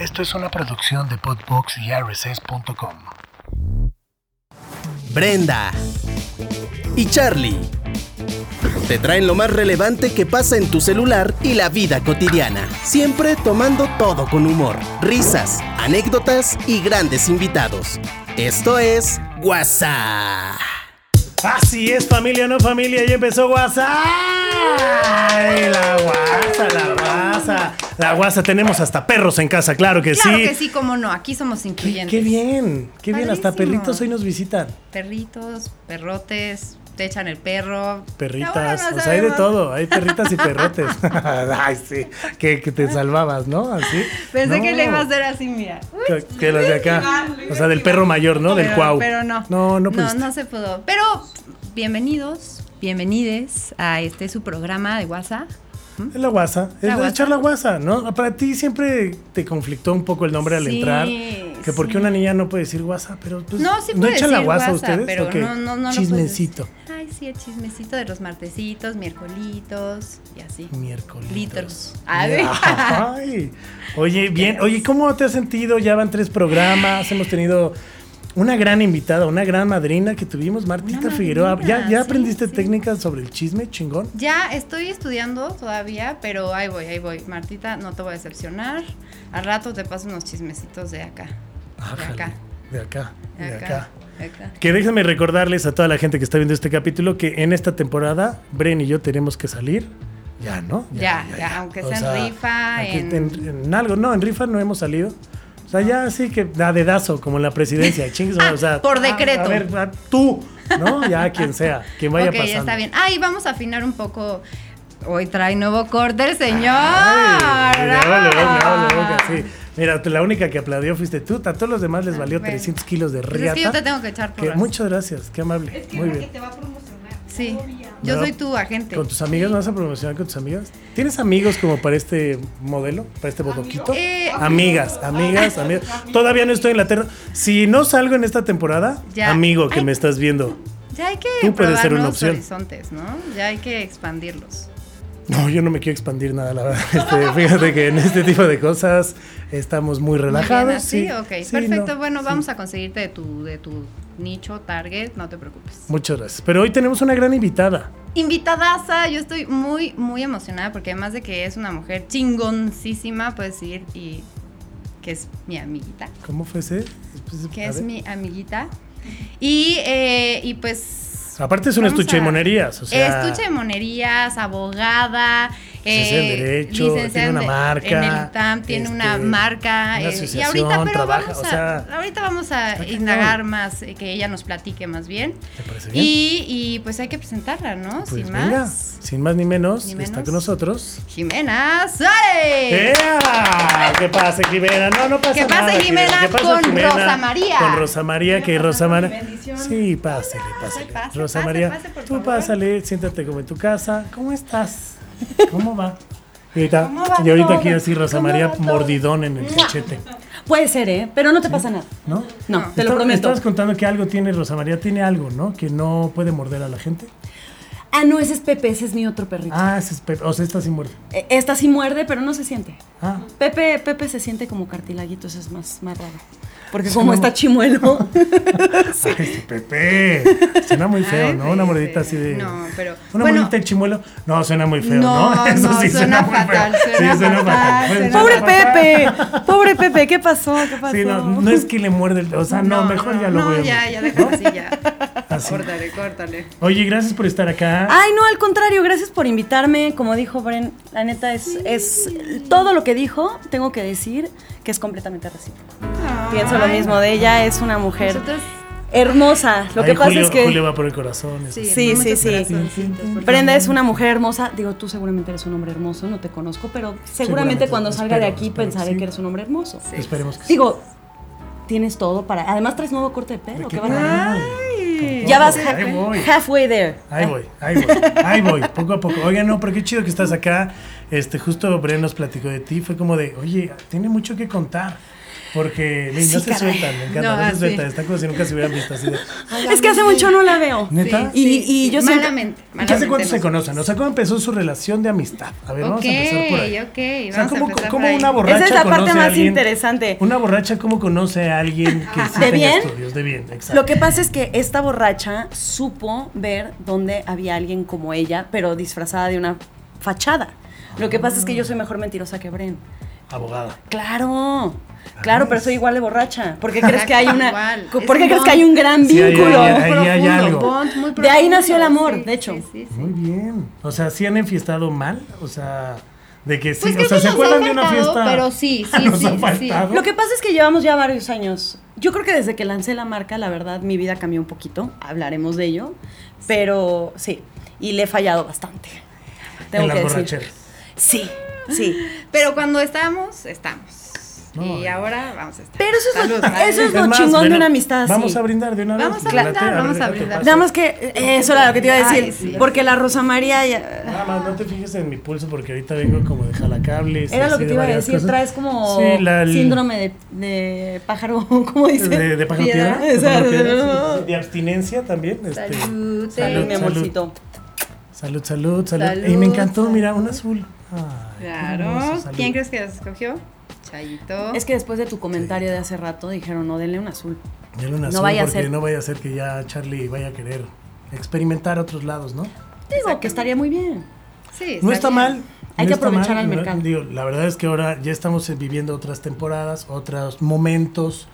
Esto es una producción de Podbox y RSS.com. Brenda y Charlie te traen lo más relevante que pasa en tu celular y la vida cotidiana, siempre tomando todo con humor, risas, anécdotas y grandes invitados. Esto es WhatsApp. Así es, familia, no familia, ya empezó WhatsApp. Ay, la guasa, la guasa. La guasa, tenemos hasta perros en casa, claro que Claro sí. que sí, cómo no, aquí somos incluyentes. qué bien, qué bien, hasta perritos hoy nos visitan. Perritos, perrotes, te echan el perro. Perritas, no o sea, hay de todo, hay perritas y perrotes. Ay, sí, que, que te salvabas, ¿no? Así. Pensé No. que le iba a hacer así, mira. Uy, Que, que los de acá. O sea, del perro mayor, ¿no? Del pero, cuau. Pero no. No, no No, pudiste. no se pudo. Pero bienvenidos, bienvenides a este su programa de WhatsApp. Es la guasa, es La la guasa, ¿no? Para ti siempre te conflictó un poco el nombre al Sí, entrar. Que porque sí. una niña no puede decir guasa, pero pues. No, sí puede echan la decir guasa ustedes? pero no, no, no Chismecito. decir. Ay, sí, el chismecito de los martesitos, miércolitos y así. Miércoles. Litros. A ver. Ay. Oye, bien. Oye, ¿cómo te has sentido? Ya van tres programas. Hemos tenido una gran invitada, una gran madrina que tuvimos, Martita Una Figueroa. ¿Ya, madrina, ya sí, aprendiste sí. técnicas sobre el chisme? Chingón. Ya estoy estudiando todavía, pero ahí voy, ahí voy. Martita, no te voy a decepcionar. Al rato te paso unos chismecitos de acá. De acá. De acá. De De acá. de acá. Que déjenme recordarles a toda la gente que está viendo este capítulo que en esta temporada Bren y yo tenemos que salir. Ya, ¿no? Ya, ya, aunque sea en rifa, en- en... en algo. No, en rifa no hemos salido. O sea, ya sí que da dedazo, como en la presidencia. chingues, o sea, Por ah, decreto. A ver, ah, tú, ¿no? Ya quien sea, quien vaya ok, pasando. está bien. Ah, y vamos a afinar un poco. Hoy trae nuevo corte el señor. Ay, Ah. que sí. Mira, la única que aplaudió fuiste tú. A todos los demás les valió Bueno. 300 kilos de Pues riata. es que yo te tengo que echar Que porras. muchas gracias, qué amable. Muy bien. Sí, yo No. soy tu agente. ¿Con tus amigas? ¿Vas a promocionar con tus amigas? ¿Tienes amigos como para este modelo? ¿Para este bodoquito? Eh, amigas, amigas, amigas. Todavía no estoy en la terna. Si no salgo en esta temporada, Ya. amigo que Ay. me estás viendo. Ya hay que Tú puedes probar ser una opción. horizontes, ¿no? Ya hay que expandirlos. No, yo no me quiero expandir nada, la verdad. Este, fíjate que en este tipo de cosas estamos muy Muy bien, relajados. así, sí, ok, sí, perfecto. no, bueno, sí. vamos a conseguirte de tu, de tu nicho, target, no te preocupes. Muchas gracias. Pero hoy tenemos una gran invitada. Invitadaza, yo estoy muy, muy emocionada porque además de que es una mujer chingoncísima, puedes ir y que es mi amiguita, ¿Cómo fue ese? Pues, que es ver. mi amiguita. Y, eh, y pues... Aparte es un vamos estuche de monerías. O sea, Estuche de monerías, abogada, Licenciada en eh, Derecho, tiene una marca, En el UTAM tiene una este, marca. una eh, y ahorita, pero trabaja, vamos o a, sea, ahorita vamos a indagar más, eh, que ella nos platique más bien. ¿Te parece bien? Y, y pues hay que presentarla, ¿no? Pues Sin venga, más. sin más ni menos, Ni está con nosotros. Jimena Suárez. ¡Ea! ¿Qué pasa, Jimena? No, no pasa ¿Qué pasa, nada. Jimena? ¿Qué pasa, Con Jimena? Rosa María. Con Rosa María, que Rosa María. Sí, pásale, pásale. pase, Rosa María, tú pásale, siéntate como en tu casa. ¿Cómo estás? ¿Cómo va? Y ahorita, ¿Cómo va y ahorita todo? aquí así Rosa ¿Cómo María mordidón en el cachete, Puede ser, ¿eh? Pero no te pasa nada. ¿no? No, te lo prometo. Estabas contando que algo tiene Rosa María, tiene algo, ¿no? Que no puede morder a la gente. Ah, no, ese es Pepe, ese es mi otro perrito. Ah, ese es Pepe. O sea, esta sí muerde. Eh, Esta sí muerde, pero no se siente. Ah, Pepe, Pepe se siente como cartilaguito, eso es más, más raro. Porque Sí, como no. está chimuelo. Ay, sí, Pepe. Suena muy feo, Ay, ¿no? Una mordidita así de. No, pero. Una bueno, mordidita de chimuelo. No, suena muy feo, ¿no? No, no, suena muy fatal, feo. suena sí, suena fatal, fatal. suena Pobre. Pepe, pobre Pepe, ¿qué pasó? ¿Qué pasó? Sí, no, no es que le muerde el. O sea, no, mejor ya lo no, voy a. ya, ya, déjalo así, ya. Así. Córtale, córtale. Oye, gracias por estar acá. Ay, no, al contrario, gracias por invitarme. Como dijo Bren, la neta es, es todo lo que dijo, tengo que decir que es completamente recíproco. Pienso lo mismo de ella, es una mujer Nosotros. hermosa. Lo Ahí que pasa Julio, es que Julio va por el corazón. Sí, Sí, sí, sí. Brenda es una mujer hermosa. Digo, tú seguramente eres un hombre hermoso, no te conozco, pero seguramente, Seguramente, cuando salga de aquí espero pensaré sí. que eres un hombre hermoso. Esperemos que sí. Digo, tienes todo para. Además, traes nuevo corte de pelo. ¿Qué. Ya vas ha- halfway there. Ahí voy, ahí voy, ahí voy, poco a poco. Oigan, no, pero qué chido que estás acá. Este, justo Bren nos platicó de ti. Fue como de, oye, tiene mucho que contar. Porque Sí, no se caray. sueltan, me encanta, No, no, se así. sueltan, están como si nunca se hubieran visto así de. "Ay, Es que hace ándale". mucho no la veo. ¿Neta? Y- y yo siempre- malamente, ¿Hace malamente cuánto se conocen? O sea, ¿cómo empezó su relación de amistad? A ver, vamos a empezar por ahí. ok, O sea, vamos a ¿cómo, empezar cómo por ahí. una borracha Esa es la parte más alguien- interesante. Una borracha, ¿cómo conoce a alguien que sí ¿De tenga bien? estudios? De bien, exacto. Lo que pasa es que esta borracha supo ver dónde había alguien como ella, pero disfrazada de una fachada. Lo que pasa es que yo soy mejor mentirosa que Bren. Abogada. Claro. Claro, pero soy igual de borracha. ¿Por qué crees que hay una Igual. ¿Por qué un crees que hay un gran vínculo? De ahí nació el amor, sí, de hecho. sí, sí, sí. Muy bien. O sea, ¿sí han enfiestado mal? O sea, de que sí. Pues o sea, que ¿se acuerdan de una fiesta? pero sí, sí, Nos sí, ha sí. faltado. Lo que pasa es que llevamos ya varios años. Yo creo que desde que lancé la marca, la verdad, mi vida cambió un poquito. Hablaremos de ello. Pero sí, y le he fallado bastante. Tengo en las que decir. borracheras. Sí, sí. Pero cuando estamos, estamos. No, y ahora vamos a estar. Pero eso es lo- Salud. eso es lo más, chingón de bueno, una amistad así. Vamos a brindar de una vez. Vamos a brindar, vamos a brindar. Nada más que eh, eso era lo que te iba a decir. Ay, sí. Porque la Rosa María ya- Nada más, no te fijes en mi pulso porque ahorita vengo como de jalacables. Era lo que de te iba a decir. cosas. Traes como Sí, la- el- síndrome de, de pájaro, ¿cómo dice? De, de pájaro Piedra. piedra. de pájaro Exacto. piedra, sí, sí, De abstinencia también. este, Salud, Salud, mi amorcito. Salud, salud, salud. Y me encantó, mira, un azul. Claro. ¿Quién crees que las escogió? Chayito. Es que después de tu comentario de hace rato dijeron, no, denle un azul. Dale un No azul vaya a porque ser- no vaya a ser que ya Charlie vaya a querer experimentar otros lados, ¿no? Digo que estaría muy bien. Sí, No está bien. mal. Hay no que está aprovechar al ¿no? mercado. Digo, la verdad es que ahora ya estamos viviendo otras temporadas, otros momentos,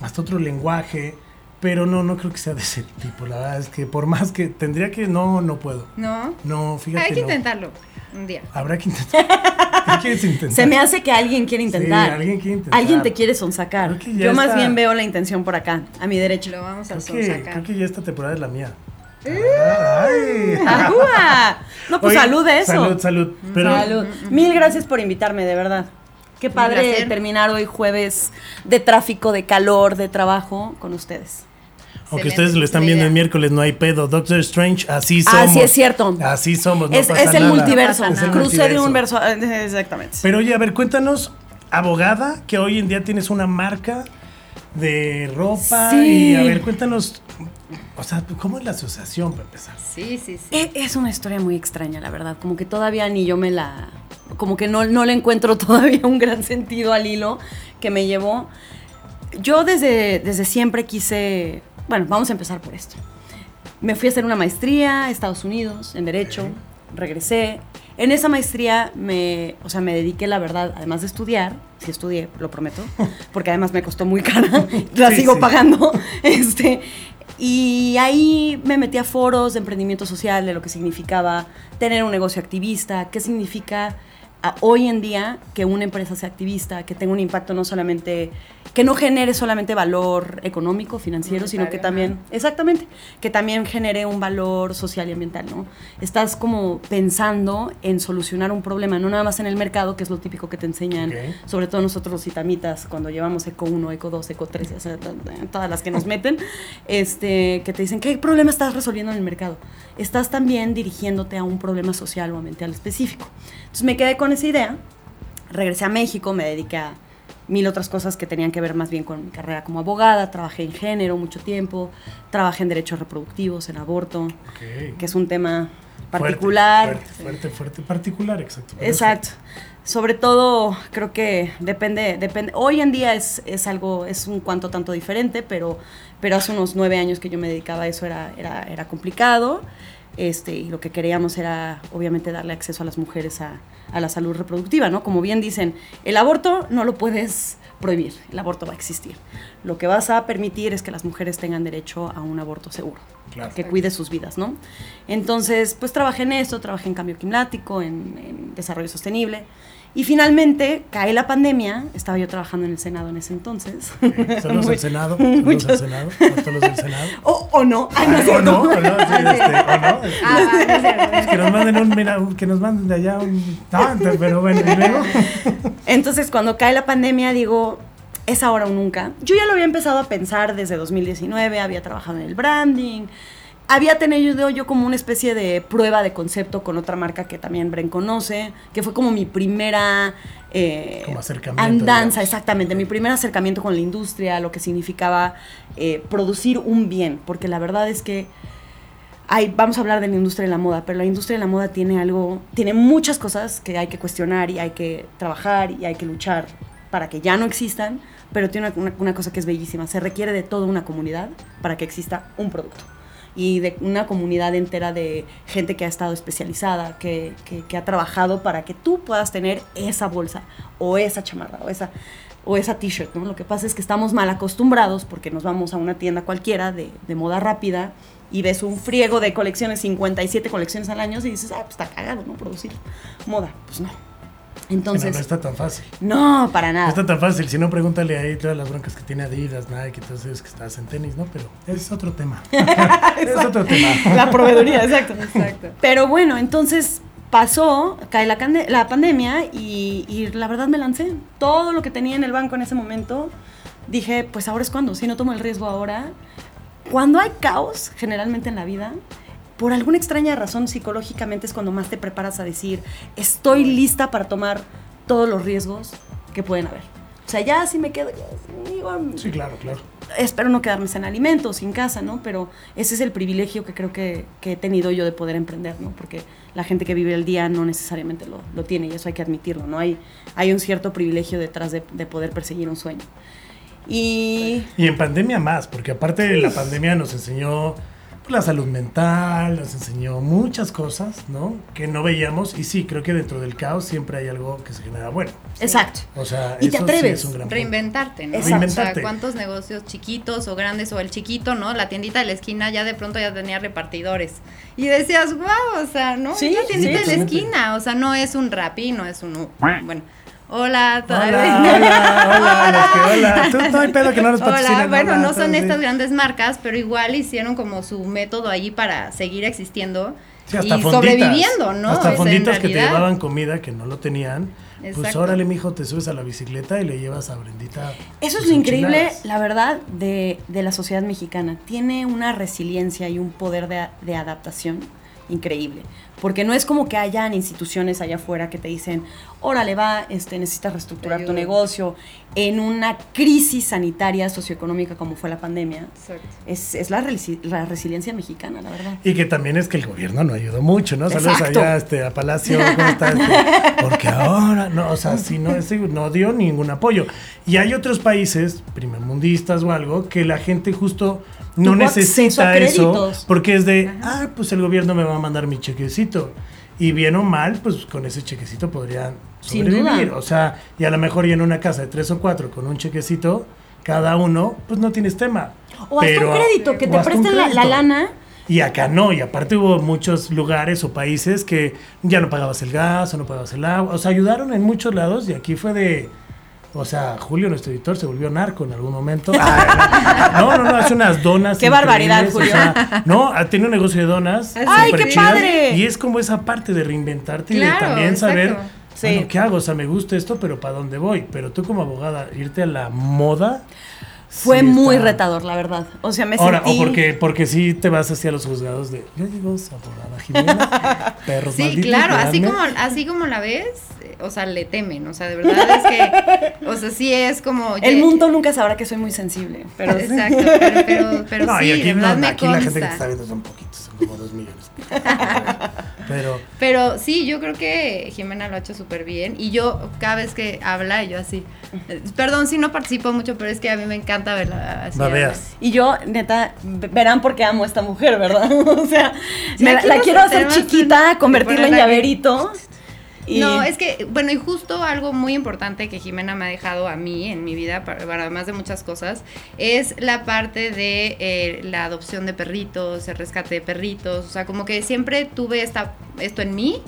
hasta otro lenguaje, pero no, no creo que sea de ese tipo. La verdad es que por más que tendría que, no, no puedo. No. No, fíjate. Hay que no. intentarlo un día. Habrá que intentar. ¿Qué quieres intentar? Se me hace que alguien quiere intentar. Sí, alguien quiere intentar. Alguien te quiere sonsacar. Que Yo más bien veo la intención por acá, a mi derecha. Lo vamos a Creo que, sacar. creo que ya esta temporada es la mía. ¡Eh! Ay. ¡Ajúa! No, pues Oye, salud de eso. Salud, salud. Pero, Salud. Mil gracias por invitarme, de verdad. Qué padre terminar hoy jueves de tráfico, de calor, de trabajo con ustedes. Aunque ustedes lo están viendo el miércoles, no hay pedo. Doctor Strange, así somos. Ah, sí, es cierto. Así somos. no es, pasa es el nada. multiverso. No pasa nada. Cruce de un verso. eh, Exactamente. Pero oye, a ver, cuéntanos, abogada, que hoy en día tienes una marca de ropa. Sí. Y a ver, cuéntanos, o sea, ¿cómo es la asociación para empezar? Sí, sí, sí. E- Es una historia muy extraña, la verdad. Como que todavía ni yo me la. Como que no, no le encuentro todavía un gran sentido al hilo que me llevó. Yo desde, desde siempre quise. Bueno, vamos a empezar por esto. Me fui a hacer una maestría a Estados Unidos en Derecho. Regresé. En esa maestría me, o sea, me dediqué, la verdad, además de estudiar, sí estudié, lo prometo, porque además me costó muy cara, la Sí, sigo sí. pagando. Este, y ahí me metí a foros de emprendimiento social, de lo que significaba tener un negocio activista, qué significa a- hoy en día que una empresa sea activista, que tenga un impacto no solamente, que no genere solamente valor económico, financiero, sino que también, exactamente, que también genere un valor social y ambiental, ¿no? Estás como pensando en solucionar un problema, no nada más en el mercado, que es lo típico que te enseñan, Ok. sobre todo nosotros los itamitas, cuando llevamos Eco 1, Eco 2, Eco 3, o sea, to- todas las que nos meten, este, que te dicen, ¿qué problema estás resolviendo en el mercado? Estás también dirigiéndote a un problema social o ambiental específico. Entonces me quedé con esa idea, regresé a México, me dediqué a mil otras cosas que tenían que ver más bien con mi carrera como abogada, trabajé en género mucho tiempo, trabajé en derechos reproductivos, en aborto, que es un tema Fuerte, particular. Fuerte, fuerte, fuerte, particular, exacto. Exacto. Sobre todo, creo que depende, depende. Hoy en día es, es algo, es un cuanto tanto diferente, pero, pero hace unos nueve años que yo me dedicaba a eso era, era, era complicado. Este, y lo que queríamos era, obviamente, darle acceso a las mujeres a, a la salud reproductiva, ¿no? Como bien dicen, el aborto no lo puedes prohibir, el aborto va a existir. Lo que vas a permitir es que las mujeres tengan derecho a un aborto seguro Claro. que cuide sus vidas, ¿no? Entonces, pues trabajé en esto, trabajé en cambio climático, en, en desarrollo sostenible. Y finalmente cae la pandemia, estaba yo trabajando en el Senado en ese entonces. Ok, Saludos al Senado. Saludos al Senado. Todos del Senado. O, o no, ay, no es o no, o no, sí, este, o no. Ah, es. Que nos manden un, mira, que nos manden de allá un. Ah, pero bueno, y luego. Entonces, cuando cae la pandemia, digo, es ahora o nunca. Yo ya lo había empezado a pensar desde 2019, había trabajado en el branding, había tenido yo como una especie de prueba de concepto con otra marca que también Bren conoce, que fue como mi primera eh, Como acercamiento, andanza, digamos. exactamente, mi primer acercamiento con la industria, lo que significaba eh, producir un bien, porque la verdad es que hay, vamos a hablar de la industria de la moda, pero la industria de la moda tiene algo, tiene muchas cosas que hay que cuestionar y hay que trabajar y hay que luchar para que ya no existan, pero tiene una, una- una cosa que es bellísima, se requiere de toda una comunidad para que exista un producto y de una comunidad entera de gente que ha estado especializada, que, que- ha trabajado para que tú puedas tener esa bolsa o esa chamarra o esa, o esa t-shirt, ¿no? Lo que pasa es que estamos mal acostumbrados porque nos vamos a una tienda cualquiera de, de moda rápida y ves un friego de colecciones, 57 colecciones al año y dices, ah, pues está cagado, ¿no? Producir moda. Pues no. No, Entonces, no está tan fácil. no, para No nada. está tan fácil. Si no, pregúntale ahí todas las broncas que tiene Adidas, Nike, entonces que estás en tenis, ¿no? Pero es otro tema. es otro tema. La proveeduría, exacto. Exacto. Pero bueno, entonces pasó, cae la pandemia y, y la verdad me lancé. Todo lo que tenía en el banco en ese momento, dije, pues ahora es cuando, si no tomo el riesgo ahora. Cuando hay caos, generalmente en la vida, por alguna extraña razón psicológicamente es cuando más te preparas a decir, estoy lista para tomar todos los riesgos que pueden haber. O sea, ya si me quedo, igual, Sí, claro, claro. espero no quedarme sin alimentos, sin casa, ¿no? Pero ese es el privilegio que creo que, que he tenido yo de poder emprender, ¿no? Porque la gente que vive el día no necesariamente lo, lo tiene y eso hay que admitirlo, ¿no? Hay, hay un cierto privilegio detrás de, de poder perseguir un sueño. Y Y en pandemia más, porque aparte la pandemia nos enseñó la salud mental, nos enseñó muchas cosas, ¿no? Que no veíamos. Y sí, creo que dentro del caos siempre hay algo que se genera bueno. exacto. O sea, Y te eso sí atreves. es un gran. Reinventarte, ¿no? Exacto. O sea, Reinventarte. cuántos negocios chiquitos o grandes o el chiquito, ¿no? La tiendita de la esquina ya de pronto ya tenía repartidores. Y decías, wow, o sea, ¿no? Sí, Es la tiendita sí, de la esquina, o sea, no es un Rappi, no es un... Bueno, hola, Hola, hola, hola, que- hola. Tú no hay pedo que no nos Hola, bueno, hola, no son sí. estas grandes marcas, pero igual hicieron como su método allí para seguir existiendo Sí, hasta y fonditas. sobreviviendo, ¿no? Hasta fonditas que te llevaban comida que no lo tenían. Pues Exacto. órale, mijo, te subes a la bicicleta y le llevas a Brendita. Eso es lo increíble, la verdad, de, de la sociedad mexicana. Tiene una resiliencia y un poder de, de adaptación increíble. Porque no es como que hayan instituciones allá afuera que te dicen, órale, va, este, necesitas reestructurar tu negocio en una crisis sanitaria socioeconómica como fue la pandemia. Es, es la, resi- la resiliencia mexicana, la verdad. Y que también es que el gobierno no ayudó mucho, ¿no? Saludos allá este, a Palacio, ¿cómo está? Este? Porque ahora, no, o sea, sí, no, ese no dio ningún apoyo. Y hay otros países, primermundistas o algo, que la gente justo no necesita eso, porque es de, ah, pues el gobierno me va a mandar mi chequecito. Y bien o mal, pues con ese chequecito podrían sobrevivir. O sea, y a lo mejor y en una casa de tres o cuatro con un chequecito, cada uno, pues no tienes tema. O hasta Pero- un crédito, que te presten la, la lana. Y acá no, y aparte hubo muchos lugares o países que ya no pagabas el gas o no pagabas el agua, o sea, ayudaron en muchos lados y aquí fue de, o sea, Julio, nuestro editor, se volvió narco en algún momento. Ah, no, no, no, hace unas donas. Qué barbaridad, increíbles, o sea, no, tiene un negocio de donas. ¡Ay, qué chidas, padre! Y es como esa parte de reinventarte y de también saber. Sí. bueno, ¿qué hago? O sea, me gusta esto, pero ¿para dónde voy? Pero tú como abogada, irte a la moda. Fue sí muy está- retador, la verdad. O sea, me Ahora, sentí... o porque, porque sí te vas hacia los juzgados de, ya llegó su abogada Jimena, perros Sí, malditos, claro, así véanme". como, así como la ves, eh, o sea, le temen, o sea, de verdad es que, o sea, sí es como... El mundo nunca sabrá que soy muy sensible, pero Exacto, pero, pero, pero No, sí, y aquí, de no, verdad me aquí la gente que está viendo son poquitos, como dos millones. Pero, Pero sí, yo creo que Jimena lo ha hecho súper bien. Y yo, cada vez que habla, yo así. Perdón si no participo mucho, pero es que a mí me encanta verla así. babeas. Y yo, neta, verán por qué amo a esta mujer, ¿verdad? o sea, Sí, me la, quiero hacer chiquita, convertirla en aquí. No, es que, bueno, y justo algo muy importante que Jimena me ha dejado a mí en mi vida, para, además de muchas cosas, es la parte de eh, la adopción de perritos, el rescate de perritos, o sea, como que siempre tuve esta, esto en mí,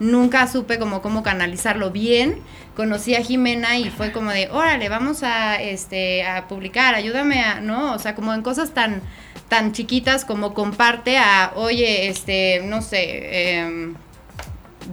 nunca supe como cómo canalizarlo bien, conocí a Jimena y fue como de, órale, vamos a, este, a publicar, ayúdame a, ¿no? O sea, como en cosas tan tan chiquitas como comparte a, oye, este, no sé, em,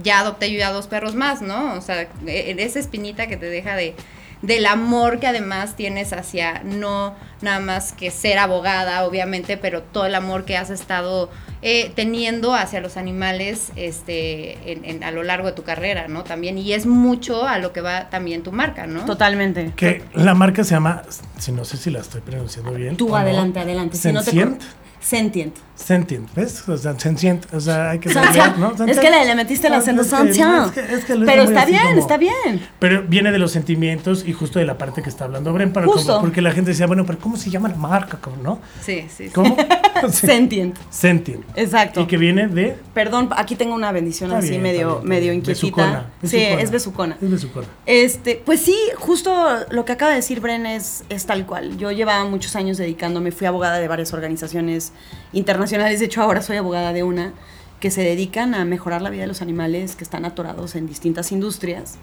ya adopté yo ya dos perros más, ¿no? O sea, e- esa espinita que te deja de del amor que además tienes hacia no nada más que ser abogada, obviamente, pero todo el amor que has estado eh, teniendo hacia los animales este, en- en- a lo largo de tu carrera, ¿no? También, y es mucho a lo que va también tu marca, ¿no? Totalmente. Que la marca se llama, si no sé si la estoy pronunciando bien. Tú no, adelante, adelante. Si no te Sentient. Sentient. Sentient, ¿ves? O sea, sentient, o sea, hay que saber, ¿no? Es Sentient. que le, le metiste el acento es que- sentient. es que- es que lo Pero está bien, como- está bien. Pero viene de los sentimientos y justo de la parte que está hablando Bren, para Justo. como- porque la gente decía, bueno, pero ¿cómo se llama la marca, cabrón, no? Sí, sí, sí. ¿Cómo? Sí. Sentient. Sentient. Exacto. Y que viene de... Perdón, aquí tengo una bendición Está así bien, medio, bien, medio inquietita. Besucona, Sí, besucona. es besucona. Es besucona. Este, pues sí, justo lo que acaba de decir Bren es, es tal cual. Yo llevaba muchos años dedicándome, fui abogada de varias organizaciones internacionales, de hecho ahora soy abogada de una, que se dedican a mejorar la vida de los animales que están atorados en distintas industrias,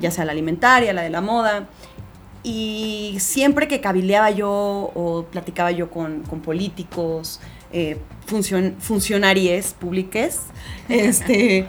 ya sea la alimentaria, la de la moda. Y siempre que cabileaba yo o platicaba yo con, con políticos, eh, funcion- funcionarios públicos, este,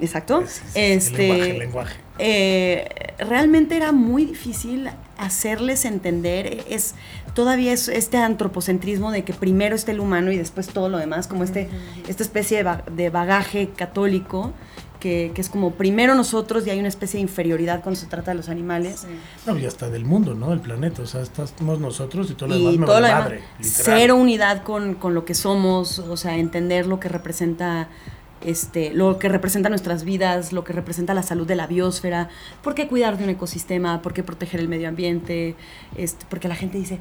exacto, Es- es- este, el lenguaje, el lenguaje. eh, realmente era muy difícil hacerles entender, es todavía es este antropocentrismo de que primero está el humano y después todo lo demás, como este, esta especie de bagaje católico, que, que es como primero nosotros y hay una especie de inferioridad cuando se trata de los animales. No, y hasta del mundo, ¿no? Del planeta. O sea, estamos nosotros y todo lo y demás me todo vale lo demás, madre. literal. cero unidad con, con lo que somos, o sea, entender lo que representa este, lo que representa nuestras vidas, lo que representa la salud de la biosfera, por qué cuidar de un ecosistema, por qué proteger el medio ambiente, este, porque la gente dice,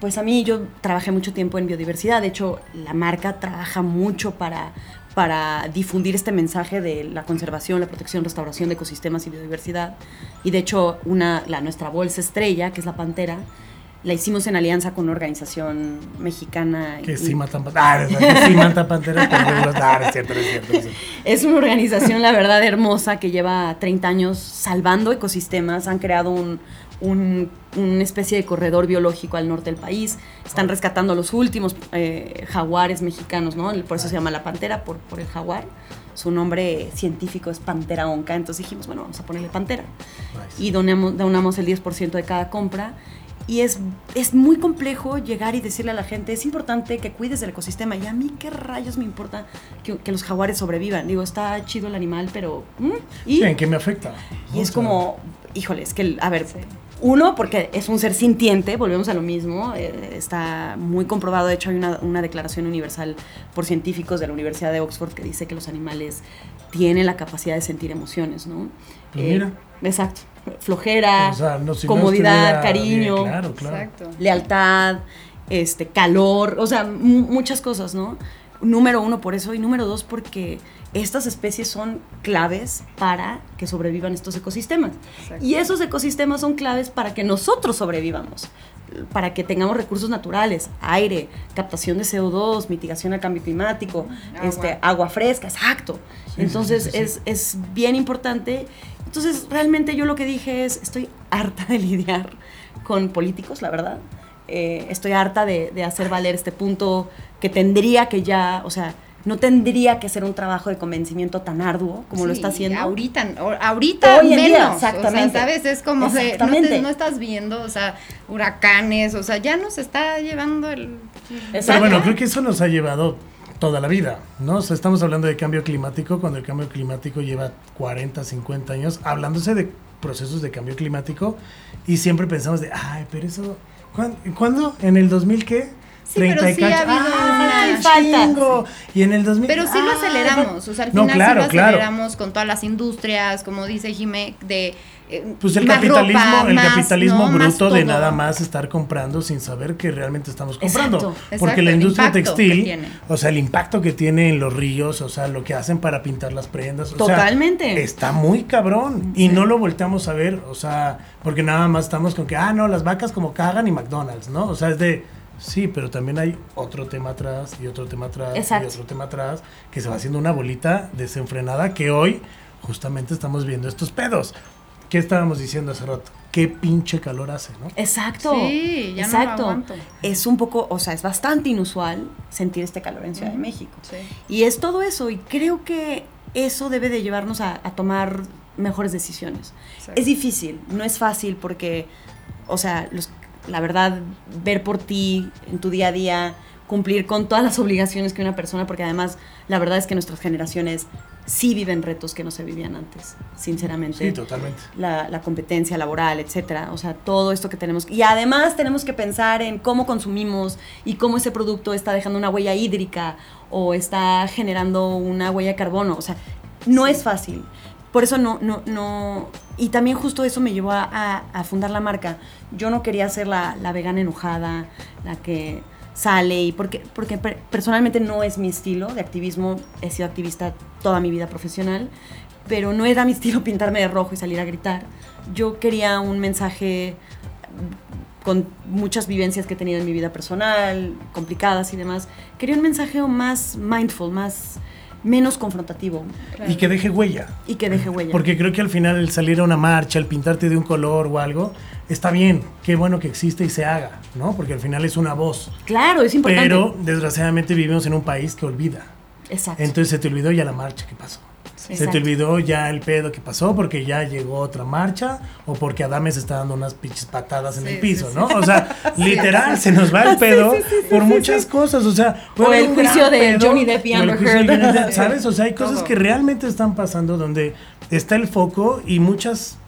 pues a mí yo trabajé mucho tiempo en biodiversidad, de hecho la marca trabaja mucho para, para difundir este mensaje de la conservación, la protección, restauración de ecosistemas y biodiversidad. Y de hecho una, la, nuestra bolsa estrella, que es la pantera, la hicimos en alianza con una organización mexicana. Que y- sí matan panteras. Ah, sí matan panteras. ah, es cierto, es cierto. es cierto. Es una organización, la verdad, hermosa que lleva 30 años salvando ecosistemas. Han creado un, un- una especie de corredor biológico al norte del país. Están rescatando los últimos eh, jaguares mexicanos, ¿no? Por eso se llama la pantera, por, por el jaguar. Su nombre científico es Pantera onca. Entonces dijimos, bueno, vamos a ponerle pantera. Nice. Y donamos, donamos el 10% de cada compra. Y es, es muy complejo llegar y decirle a la gente, es importante que cuides del ecosistema. Y a mí qué rayos me importa que, que los jaguares sobrevivan. Digo, está chido el animal, pero... ¿mm? Y, Sí, ¿en qué me afecta? y O es como, híjole, es que, a ver, Sí. Uno, porque es un ser sintiente, volvemos a lo mismo, eh, está muy comprobado, de hecho hay una, una declaración universal por científicos de la Universidad de Oxford que dice que los animales tienen la capacidad de sentir emociones, ¿no? Eh, Pues mira. Exacto. Flojera, o sea, no, si no comodidad, bien, cariño, claro, claro. Exacto. lealtad, este, calor, o sea, mu- muchas cosas, ¿no? Número uno por eso y número dos porque estas especies son claves para que sobrevivan estos ecosistemas. Exacto. Y esos ecosistemas son claves para que nosotros sobrevivamos, para que tengamos recursos naturales, aire, captación de CO2, mitigación al cambio climático, Agua. este, agua fresca, exacto. sí, Entonces sí, sí, sí. Es, es bien importante. Entonces realmente yo lo que dije es, estoy harta de lidiar con políticos, la verdad. Eh, estoy harta de, de hacer valer este punto que tendría que ya, o sea, no tendría que ser un trabajo de convencimiento tan arduo como lo está haciendo. Ahorita, ahorita Hoy en día, menos. exactamente. O sea, ¿sabes? Es como de, no, te- Exactamente. no estás viendo, o sea, huracanes, o sea, ya nos está llevando el... Pero Exacto. bueno, creo que eso nos ha llevado toda la vida, ¿no? O sea, estamos hablando de cambio climático cuando el cambio climático lleva 40, 50 años, hablándose de procesos de cambio climático y siempre pensamos de, ay, pero eso, ¿cuán- ¿cuándo? ¿En el 2000 qué? Sí, pero sí ha habido ¡Ah, una- falta! chingo! Y en el 2000... Pero sí lo aceleramos, o sea, al No, final claro, sí lo claro. aceleramos con todas las industrias, como dice Jimé, de... eh, Pues el más capitalismo, ropa, el más, capitalismo bruto de nada más estar comprando sin saber que realmente estamos comprando. Exacto, Porque la industria textil, o sea, el impacto que tiene en los ríos, o sea, lo que hacen para pintar las prendas, o sea, Totalmente. está muy cabrón y no lo volteamos a ver, o sea, porque nada más estamos con que, ah, no, las vacas como cagan y McDonald's, ¿no? O sea, es de Sí, pero también hay otro tema atrás y otro tema atrás Exacto. y otro tema atrás que se va haciendo una bolita desenfrenada que hoy justamente estamos viendo estos pedos. ¿Qué estábamos diciendo hace rato? Qué pinche calor hace, ¿no? Exacto. Sí, ya no lo exacto. Es un poco, o sea, es bastante inusual sentir este calor en Ciudad de México. Sí. Y es todo eso, y creo que eso debe de llevarnos a, a tomar mejores decisiones. Exacto. Es difícil, no es fácil porque, o sea, los, la verdad, ver por ti en tu día a día, cumplir con todas las obligaciones que una persona, porque además la verdad es que nuestras generaciones sí viven retos que no se vivían antes, sinceramente. Sí, totalmente. La, la competencia laboral, etcétera. O sea, todo esto que tenemos. Y además tenemos que pensar en cómo consumimos y cómo ese producto está dejando una huella hídrica o está generando una huella de carbono. O sea, no es fácil. Por eso no, no, no. Y también justo eso me llevó a, fundar la marca. Yo no quería ser la, la vegana enojada, la que sale y porque, porque per- personalmente no es mi estilo de activismo. He sido activista toda mi vida profesional, pero no era mi estilo pintarme de rojo y salir a gritar. Yo quería un mensaje con muchas vivencias que he tenido en mi vida personal, complicadas y demás. Quería un mensaje más mindful, más menos confrontativo Y que deje huella. y que deje huella. Porque creo que al final el salir a una marcha, el pintarte de un color o algo, está bien. Qué bueno que existe y se haga, ¿no? Porque al final es una voz. claro, es importante. Pero desgraciadamente vivimos en un país que olvida. Exacto. Entonces se te olvidó ya la marcha que pasó. Se Exacto. te olvidó ya el pedo que pasó porque ya llegó otra marcha o porque Adame se está dando unas pinches patadas en Sí, el piso, sí. ¿no? O sea, literal, se nos va el pedo por muchas cosas, o sea... O el juicio de pedo, Johnny Depp y Amber Heard. ¿Sabes? O sea, hay cosas Todo. que realmente están pasando donde está el foco y muchas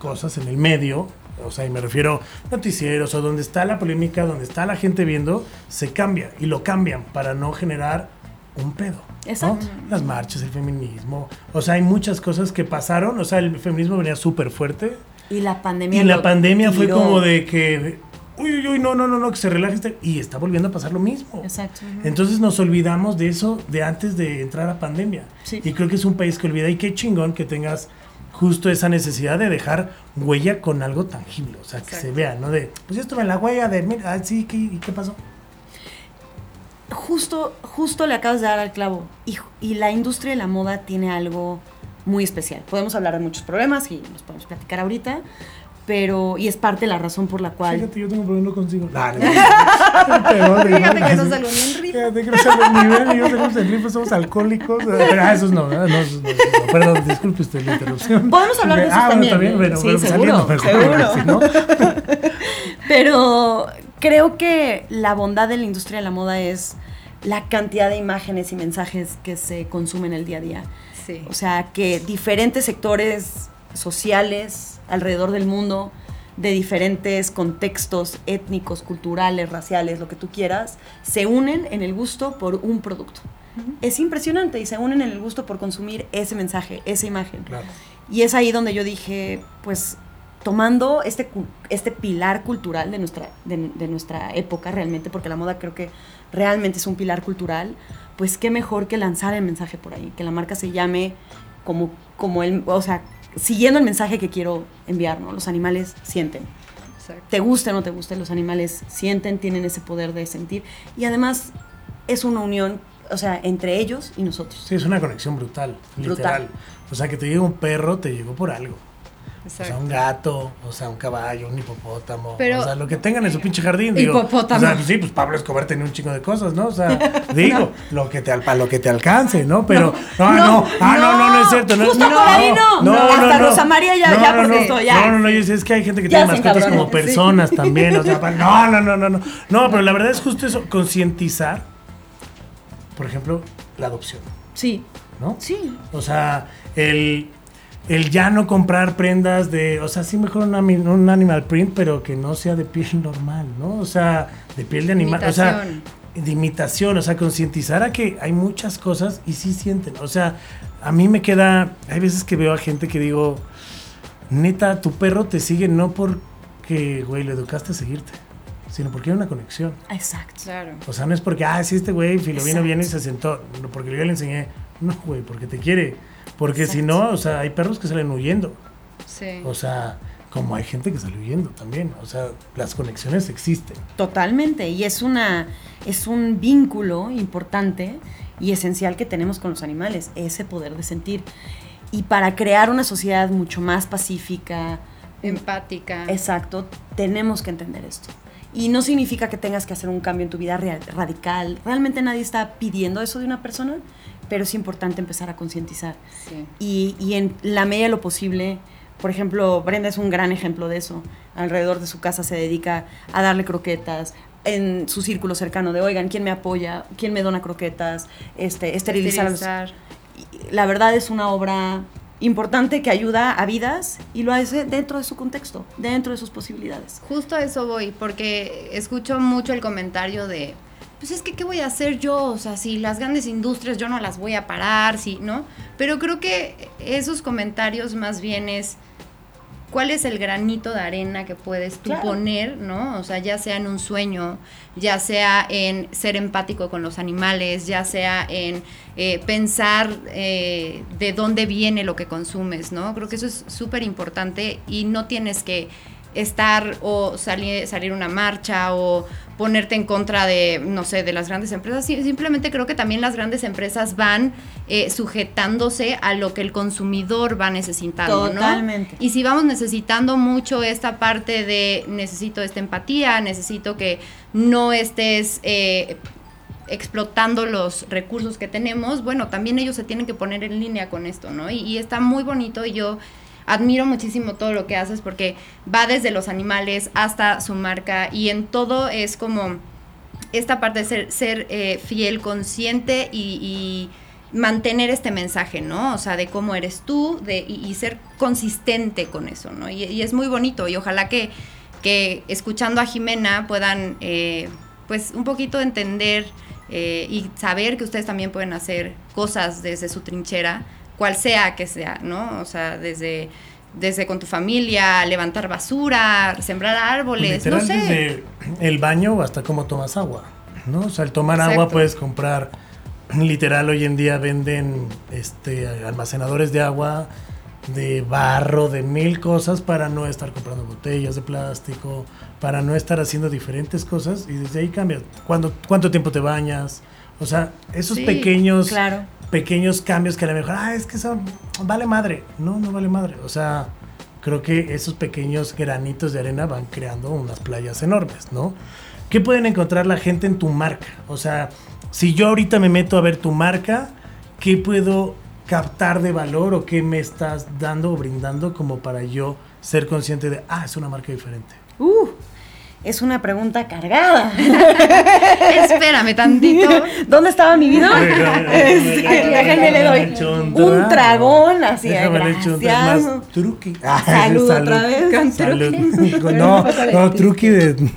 cosas en el medio, o sea, y me refiero noticieros o donde está la polémica, donde está la gente viendo, se cambia y lo cambian para no generar un pedo. ¿No? Exacto. Las marchas, el feminismo, o sea, hay muchas cosas que pasaron, o sea, el feminismo venía súper fuerte y la pandemia. y la pandemia fue como de que, uy, uy, uy, no, no, no, no, que se relaje este- y está volviendo a pasar lo mismo. Exacto. Entonces nos olvidamos de eso de antes de entrar a pandemia. Sí. Y creo que es un país que olvida y qué chingón que tengas justo esa necesidad de dejar huella con algo tangible, o sea, que se vea, ¿no? De, pues yo estuve en la huella de, mira, ah, sí, ¿qué, ¿y qué pasó? Justo, justo le acabas de dar al clavo. Y, y la industria de la moda tiene algo muy especial. Podemos hablar de muchos problemas y los podemos platicar ahorita, pero. Y es parte de la razón por la cual. Fíjate, yo tengo un problema consigo. No, Peor. Fíjate que no salgo ni en rifa. Fíjate que no nivel y yo salimos en rifa, somos alcohólicos. Pero, ah, esos no, ¿verdad? No, esos no, esos no. Perdón, disculpe usted la interrupción. Podemos hablar de esos ah, también, Bueno, ¿eh? está bien, bueno, Sí, bueno, seguro, saliendo mejor, seguro. ¿sí, ¿no? Pero creo que la bondad de la industria de la moda es la cantidad de imágenes y mensajes que se consumen el día a día. Sí. O sea, que diferentes sectores sociales alrededor del mundo, de diferentes contextos étnicos, culturales, raciales, lo que tú quieras, se unen en el gusto por un producto. Es impresionante y se unen en el gusto por consumir ese mensaje, esa imagen. Claro. Y es ahí donde yo dije, pues tomando este, este pilar cultural de nuestra, de, de nuestra época realmente, porque la moda creo que realmente es un pilar cultural, pues qué mejor que lanzar el mensaje por ahí, que la marca se llame como, como el, o sea, siguiendo el mensaje que quiero enviar, ¿no? Los animales sienten. Exacto. Te guste o no te guste, los animales sienten, tienen ese poder de sentir. Y además es una unión, o sea, entre ellos y nosotros. Sí, es una conexión brutal, literal. O sea, que te llegue un perro, te llegó por algo. O sea, Exacto. un gato, o sea, un caballo, un hipopótamo. Pero- o sea, lo que tengan en su pinche jardín. Digo, Hipopótamo. O sea, pues sí, pues Pablo Escobar tenía un chingo de cosas, ¿no? O sea, digo, lo que te, para lo que te alcance, ¿no? Pero, no, no, no, ah, no, no, no es cierto. No, justo no, por ahí no. Hasta Rosa María ya- ya no, protestó, no, ya. No, no, no, yo es que hay gente que Ya tiene mascotas como sí. personas también, o sea, no, no, no, no, no. No, pero la verdad es justo eso, concientizar, por ejemplo, la adopción, Sí, ¿no? sí. O sea, el, el ya no comprar prendas de, o sea, sí mejor un, animal print, pero que no sea de piel normal, ¿no? O sea, de piel de animal, o sea, de imitación, o sea, concientizar a que hay muchas cosas y sí sienten, o sea, a mí me queda, hay veces que veo a gente que digo, neta, tu perro te sigue no porque, güey, lo educaste a seguirte, sino porque hay una conexión. Exacto. Claro. O sea, no es porque, ah, sí, este güey vino Exacto. bien y se sentó. No, porque yo le enseñé. No, güey, porque te quiere. Porque si Exacto. no, o sea, hay perros que salen huyendo. Sí. O sea, como hay gente que sale huyendo también. O sea, las conexiones existen. Totalmente. Y es una, es un vínculo importante y esencial que tenemos con los animales, ese poder de sentir. Y para crear una sociedad mucho más pacífica, Empática. Exacto, tenemos que entender esto. Y no significa que tengas que hacer un cambio en tu vida real- radical. Realmente nadie está pidiendo eso de una persona, pero es importante empezar a concientizar. Sí. Y, y en la medida de lo posible, Por ejemplo, Brenda es un gran ejemplo de eso. Alrededor de su casa se dedica a darle croquetas, en su círculo cercano de, oigan, ¿quién me apoya? ¿Quién me dona croquetas? Este, esterilizar. Esterilizar. La verdad es una obra importante que ayuda a vidas y lo hace dentro de su contexto, dentro de sus posibilidades. Justo a eso voy, porque escucho mucho el comentario de, pues es que, ¿qué voy a hacer yo? O sea, si las grandes industrias yo no las voy a parar, sí, ¿no? Pero creo que esos comentarios más bien es, ¿cuál es el granito de arena que puedes tú Claro. poner, ¿no? O sea, ya sea en un sueño, ya sea en ser empático con los animales, ya sea en eh, pensar eh, de dónde viene lo que consumes, ¿no? Creo que eso es súper importante y no tienes que estar o salir, salir una marcha o ponerte en contra de, no sé, de las grandes empresas. Simplemente creo que también las grandes empresas van eh, sujetándose a lo que el consumidor va necesitando, ¿no? Totalmente. Y si vamos necesitando mucho esta parte de necesito esta empatía, necesito que no estés eh, explotando los recursos que tenemos, bueno, también ellos se tienen que poner en línea con esto, ¿no? Y, y está muy bonito y yo admiro muchísimo todo lo que haces porque va desde los animales hasta su marca y en todo es como esta parte de ser, ser eh, fiel, consciente y, mantener este mensaje, ¿no? O sea, de cómo eres tú de, y, ser consistente con eso, ¿no? Y, y es muy bonito y ojalá que, que escuchando a Jimena puedan, eh, pues, un poquito entender eh, y saber que ustedes también pueden hacer cosas desde su trinchera, cual sea que sea, ¿no? O sea, desde, desde con tu familia, levantar basura, sembrar árboles, Literal, no sé. desde el baño hasta cómo tomas agua, ¿no? O sea, el tomar agua puedes comprar, literal, hoy en día venden este, almacenadores de agua, de barro, de mil cosas para no estar comprando botellas de plástico, para no estar haciendo diferentes cosas y desde ahí cambia. ¿Cuándo, ¿Cuánto tiempo te bañas? O sea, esos Sí, pequeños claro. Pequeños cambios que a lo mejor, ah, es que eso vale madre. No, no vale madre. O sea, creo que esos pequeños granitos de arena van creando unas playas enormes, ¿no? ¿Qué pueden encontrar la gente en tu marca? O sea, si yo ahorita me meto a ver tu marca, ¿qué puedo captar de valor o qué me estás dando o brindando como para yo ser consciente de, ah, es una marca diferente? Uh, es una pregunta cargada. Espérame tantito. ¿Dónde estaba mi vida? Este, déjame- le doy echo un dragón así. Déjame le echo más truqui. Ah, Salud salud. otra vez. Con Salud. truqui. No, no, truqui de.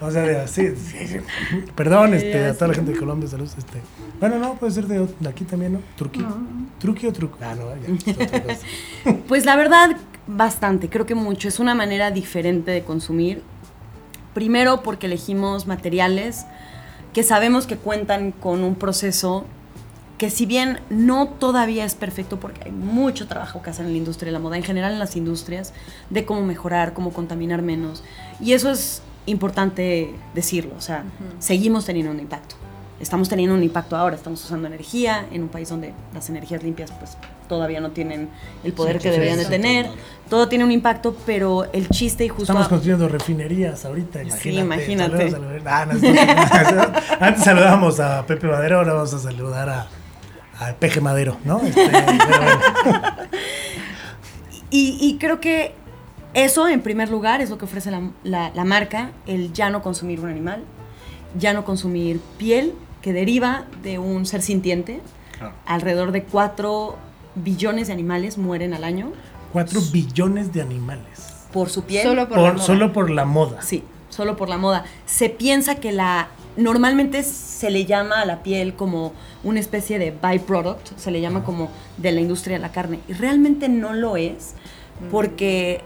o sea, de así. sí, sí. Perdón, este, a toda la gente de Colombia, saludos. Este. Bueno, no, puede ser de, aquí también, ¿no? Truqui. Truqui o truco. Ah, no, ya. Pues la verdad, bastante, creo que mucho. Es una manera diferente de consumir. Primero porque elegimos materiales que sabemos que cuentan con un proceso que si bien no todavía es perfecto porque hay mucho trabajo que hacer en la industria de la moda, en general en las industrias, de cómo mejorar, cómo contaminar menos. Y eso es importante decirlo, o sea, seguimos teniendo un impacto. Estamos teniendo un impacto ahora, estamos usando energía en un país donde las energías limpias pues todavía no tienen el poder Sí, que sí, deberían sí, de sí, tener. Todo tiene un impacto, pero el chiste y justo... Estamos construyendo refinerías ahorita, imagínate. imagínate. A la- Ah, no, antes saludábamos a Pepe Madero, ahora vamos a saludar a, a Peje Madero, ¿no? Este. Y, y creo que eso, en primer lugar, es lo que ofrece la, la- la marca, el ya no consumir un animal, ya no consumir piel, que deriva de un ser sintiente. Claro. Alrededor de 4 billones de animales mueren al año Cuatro billones de animales. por su piel. Solo por, Por- la moda. solo por la moda. Sí, solo por la moda. Se piensa que la... Normalmente se le llama a la piel como una especie de byproduct, se le llama como de la industria de la carne. Y realmente no lo es, porque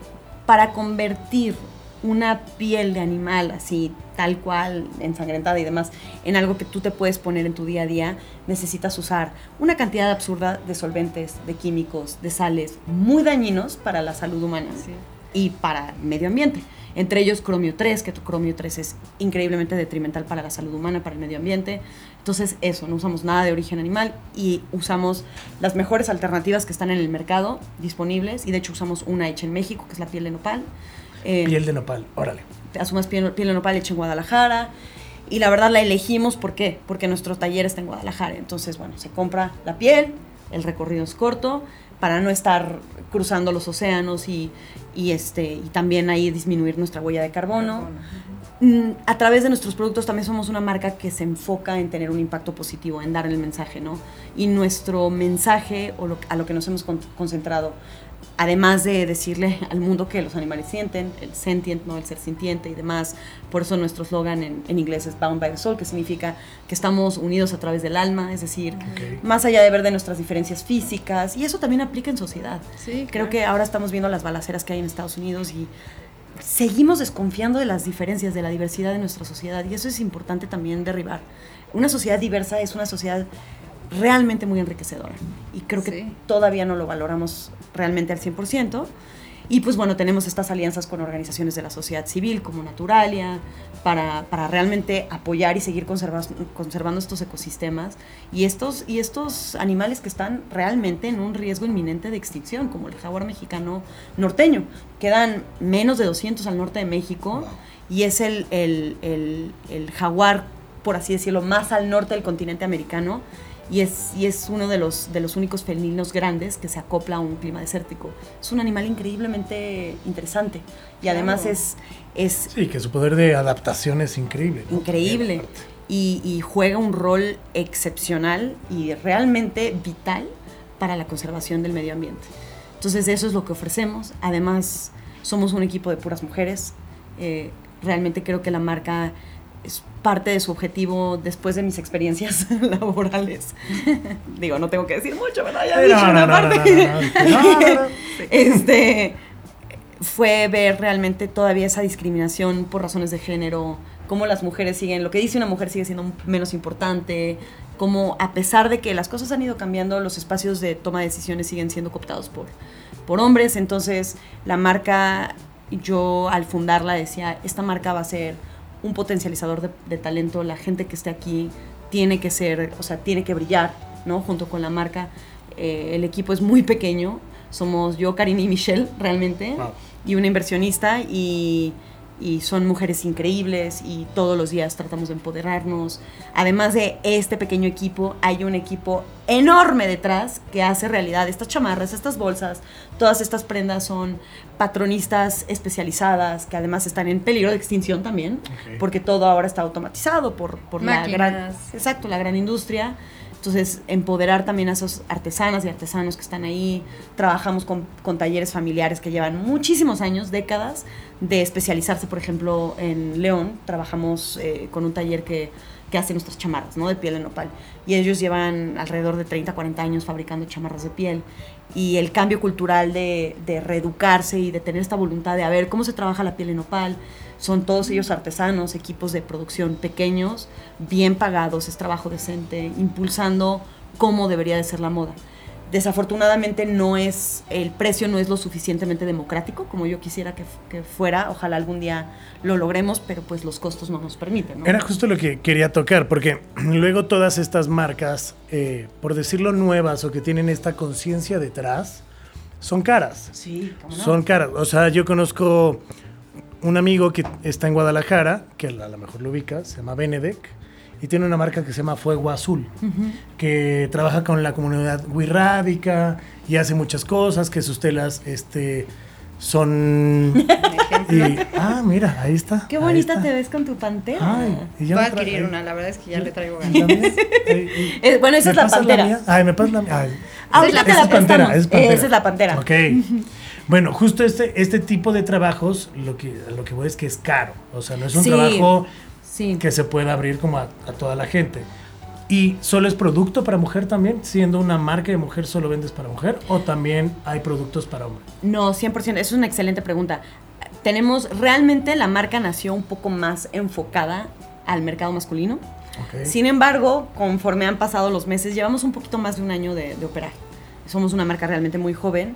para convertir una piel de animal así, tal cual, ensangrentada y demás, en algo que tú te puedes poner en tu día a día, necesitas usar una cantidad absurda de solventes, de químicos, de sales muy dañinos para la salud humana Sí. y para el medio ambiente. Entre ellos cromio 3, que tu cromio 3 es increíblemente detrimental para la salud humana, para el medio ambiente. Entonces eso, no usamos nada de origen animal y usamos las mejores alternativas que están en el mercado disponibles y de hecho usamos una hecha en México, que es la piel de nopal. Eh, Piel de nopal, órale. Asumas piel, piel de nopal hecha en Guadalajara. Y la verdad la elegimos, ¿por qué? Porque nuestro taller está en Guadalajara. Entonces, bueno, se compra la piel, el recorrido es corto, para no estar cruzando los océanos y, y, este, y también ahí disminuir nuestra huella de carbono. Mm, A través de nuestros productos también somos una marca que se enfoca en tener un impacto positivo, en dar el mensaje, ¿no? Y nuestro mensaje o lo- a lo que nos hemos con- concentrado, además de decirle al mundo que los animales sienten, el sentient, ¿no? El ser sintiente y demás, por eso nuestro slogan en, en inglés es Bound by the Soul, que significa que estamos unidos a través del alma, es decir, más allá de ver de nuestras diferencias físicas, y eso también aplica en sociedad. Sí, Creo claro. que ahora estamos viendo las balaceras que hay en Estados Unidos y seguimos desconfiando de las diferencias, de la diversidad de nuestra sociedad, y eso es importante también derribar. Una sociedad diversa es una sociedad realmente muy enriquecedora, y creo que Sí. todavía no lo valoramos realmente al 100%. Y pues bueno, tenemos estas alianzas con organizaciones de la sociedad civil como Naturalia para, para realmente apoyar y seguir conservas- conservando estos ecosistemas y estos, y estos animales que están realmente en un riesgo inminente de extinción, como el jaguar mexicano norteño. Quedan menos de 200 al norte de México y es el, el- el- el jaguar, por así decirlo, más al norte del continente americano y es, y es uno de los, de los únicos felinos grandes que se acopla a un clima desértico. Es un animal increíblemente interesante y además Claro. es, es Sí, que su poder de adaptación es increíble. ¿no? increíble y, y juega un rol excepcional y realmente vital para la conservación del medio ambiente. Entonces eso es lo que ofrecemos. Además, somos un equipo de puras mujeres. Eh, realmente creo que la marca es parte de su objetivo después de mis experiencias laborales. Digo, no tengo que decir mucho, ¿verdad? Ya he dicho no, una parte. este fue ver realmente todavía esa discriminación por razones de género, cómo las mujeres siguen, lo que dice una mujer sigue siendo menos importante, cómo a pesar de que las cosas han ido cambiando, los espacios de toma de decisiones siguen siendo cooptados por, por hombres. Entonces, la marca, yo al fundarla decía, esta marca va a ser un potencializador de, de talento, la gente que esté aquí tiene que ser, o sea, tiene que brillar, ¿no? Junto con la marca. Eh, el equipo es muy pequeño, somos yo, Karine y Michelle, realmente, Wow. y una inversionista, y, y son mujeres increíbles, y todos los días tratamos de empoderarnos. Además de este pequeño equipo, hay un equipo enorme detrás que hace realidad estas chamarras, estas bolsas, todas estas prendas son patronistas especializadas que además están en peligro de extinción también, Ok. porque todo ahora está automatizado por, por la gran, exacto, la gran industria. Entonces, empoderar también a esos artesanas y artesanos que están ahí. Trabajamos con, con talleres familiares que llevan muchísimos años, décadas, de especializarse, por ejemplo, en León. Trabajamos eh, con un taller que, que hace nuestras chamarras, ¿no? De piel de nopal. Y ellos llevan alrededor de 30, 40 años fabricando chamarras de piel. Y el cambio cultural de, de reeducarse y de tener esta voluntad de ver cómo se trabaja la piel de nopal. Son todos ellos artesanos, equipos de producción pequeños, bien pagados, es trabajo decente, impulsando cómo debería de ser la moda. Desafortunadamente no es, el precio no es lo suficientemente democrático como yo quisiera que, que fuera. Ojalá algún día lo logremos, pero pues los costos no nos permiten. ¿no? Era justo lo que quería tocar, porque luego todas estas marcas, eh, por decirlo nuevas o que tienen esta conciencia detrás, son caras. Sí, ¿cómo no? Son caras. O sea, yo conozco un amigo que está en Guadalajara, que a lo mejor lo ubica, se llama Benedek, y tiene una marca que se llama Fuego Azul, que trabaja con la comunidad wixárika y hace muchas cosas, que sus telas este, son... y- ah, mira, ahí está. Qué ahí bonita está. te ves con tu pantera. Ay, y ya Voy a adquirir una, la verdad es que ya le traigo ¿Y ganas. Eh, bueno, esa ¿me es la pantera. Ay, me pasas la mía. Ay. Ahorita Esa te es la es pantera, prestamos. es pantera. Esa es la pantera. Ok. Bueno, justo este, este tipo de trabajos, lo que, a lo que voy es que es caro. O sea, no es un Sí. trabajo Sí. que se pueda abrir como a, a toda la gente. ¿Y solo es producto para mujer también? Siendo una marca de mujer, ¿solo vendes para mujer? ¿O también hay productos para hombre? No, 100%. Eso es una excelente pregunta. Tenemos, realmente la marca nació un poco más enfocada al mercado masculino. Ok. Sin embargo, conforme han pasado los meses, llevamos un poquito más de un año de, de operar. Somos una marca realmente muy joven,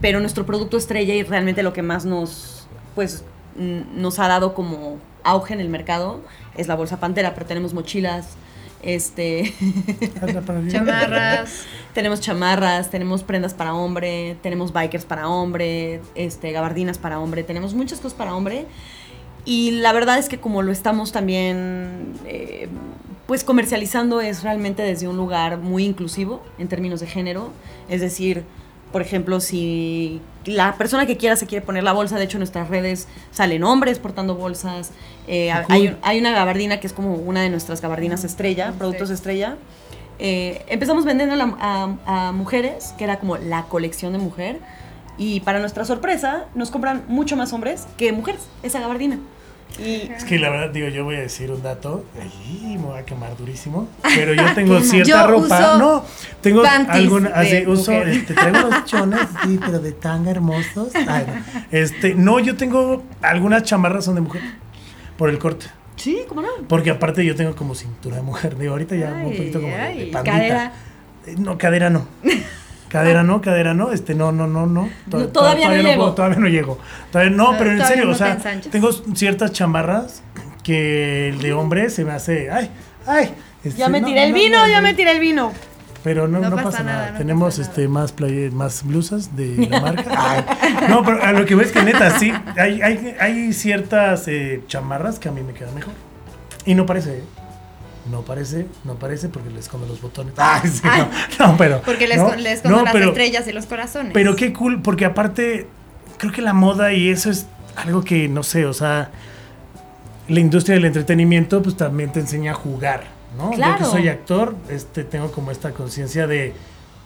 pero nuestro producto estrella y realmente lo que más nos, pues, nos ha dado como auge en el mercado es la bolsa Pantera, pero tenemos mochilas, este. Chamarras. tenemos chamarras, tenemos prendas para hombre, tenemos bikers para hombre, este, gabardinas para hombre, tenemos muchas cosas para hombre. Y la verdad es que como lo estamos también eh, pues comercializando es realmente desde un lugar muy inclusivo en términos de género, es decir, Por ejemplo, si la persona que quiera se quiere poner la bolsa, de hecho en nuestras redes salen hombres portando bolsas. Eh, hay, un- hay una gabardina que es como una de nuestras gabardinas estrella, productos estrella. Eh, empezamos vendiendo a, a mujeres, que era como la colección de mujer. Y para nuestra sorpresa, nos compran mucho más hombres que mujeres, esa gabardina. Y Es que la verdad, digo, yo voy a decir un dato. Ay, me voy a quemar durísimo. Pero yo tengo cierta Yo ropa. uso No, tengo alguna. de Así, uso. Este, traigo unos chones, sí, pero de tanga hermosos. Ay, no. Este, no, yo tengo. Algunas chamarras son de mujer. Por el corte. sí, ¿cómo no? Porque aparte yo tengo como cintura de mujer. Digo, ahorita ya un Ay, poquito como de- de, ay, pandita. cadera. Eh, No, cadera no. Cadera no, cadera no, este no, no, no, no. To- No, todavía no llego. puedo, todavía no llego. Todavía no, pero en serio, no o sea, tengo ciertas chamarras que el de hombre se me hace, ay, ay. este, Ya me no, tiré el no, vino, no, ya me tiré el vino. Pero no, pasa pasa, nada, Tenemos pasa este más playe- más blusas de la marca. Ay, no, pero a lo que ves que neta, sí, hay, hay, hay ciertas eh, chamarras que a mí me quedan mejor. Y no parece, ¿eh? No parece, no parece porque le escondo los botones. Ay, sí, no, no, pero. Porque les, no, les no, las pero- estrellas y los corazones. Pero qué cool, porque aparte, creo que la moda y eso es algo que, no sé, o sea, la industria del entretenimiento pues también te enseña a jugar, ¿no? Yo Claro. que soy actor, este, tengo como esta conciencia de,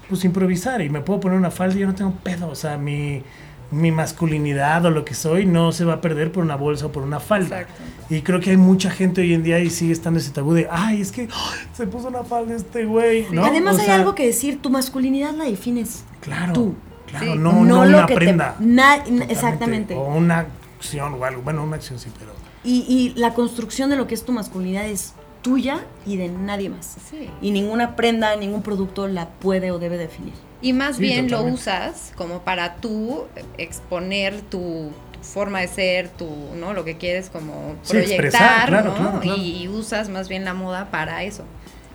pues, improvisar y me puedo poner una falda y yo no tengo pedo, o sea, mi, mi masculinidad o lo que soy no se va a perder por una bolsa o por una falda. Exacto. Y creo que hay mucha gente hoy en día y sigue estando ese tabú de, ay, es que ay, se puso una falda este güey, ¿no? Además O hay sea, algo que decir, tu masculinidad la defines Claro. tú. Claro, Sí. no, no, lo una que te- prenda. na- exactamente. O una acción o algo. Bueno, una acción sí, pero. Y, y la construcción de lo que es tu masculinidad es tuya y de nadie más. Sí. Y ninguna prenda, ningún producto la puede o debe definir. Y más Sí, bien lo usas como para tú exponer tu, tu forma de ser, tu, ¿no? Lo que quieres como Sí, proyectar, claro, ¿no? claro, claro. Y, y usas más bien la moda para eso.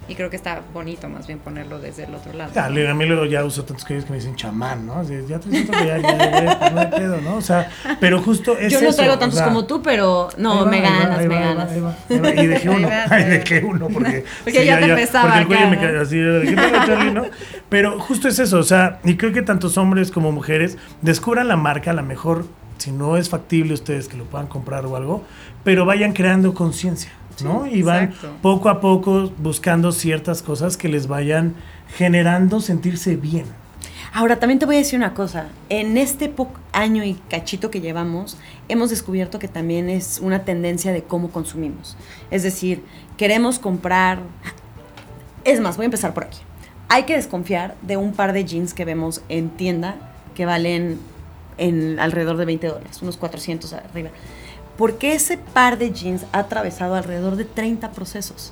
Y creo que está bonito más bien ponerlo desde el otro lado. Ya, le- a mí luego ya uso tantos que me dicen chamán, ¿no? Así, ya traes otro collar, ya, ya, ya, no hay pedo, ¿no? O sea, pero justo es Yo no eso, traigo o tantos sea, como tú, pero no, va, me va, ganas, me ganas. va. Y dejé uno, ay, dejé uno porque... Porque ya te empezaba Porque el cuello me ¿no? así, dejé Charlie, ¿no? Pero justo es eso, o sea, y creo que tantos hombres como mujeres descubran la marca, a lo mejor, si no es factible ustedes que lo puedan comprar o algo, pero vayan creando conciencia, ¿no? y van exacto. poco a poco buscando ciertas cosas que les vayan generando sentirse bien. Ahora, también te voy a decir una cosa. En este año y cachito que llevamos, hemos descubierto que también es una tendencia de cómo consumimos. Es decir, queremos comprar... Es más, voy a empezar por aquí. Hay que desconfiar de un par de jeans que vemos en tienda que valen en alrededor de 20 dólares, unos 400 arriba. Porque ese par de jeans ha atravesado alrededor de 30 procesos.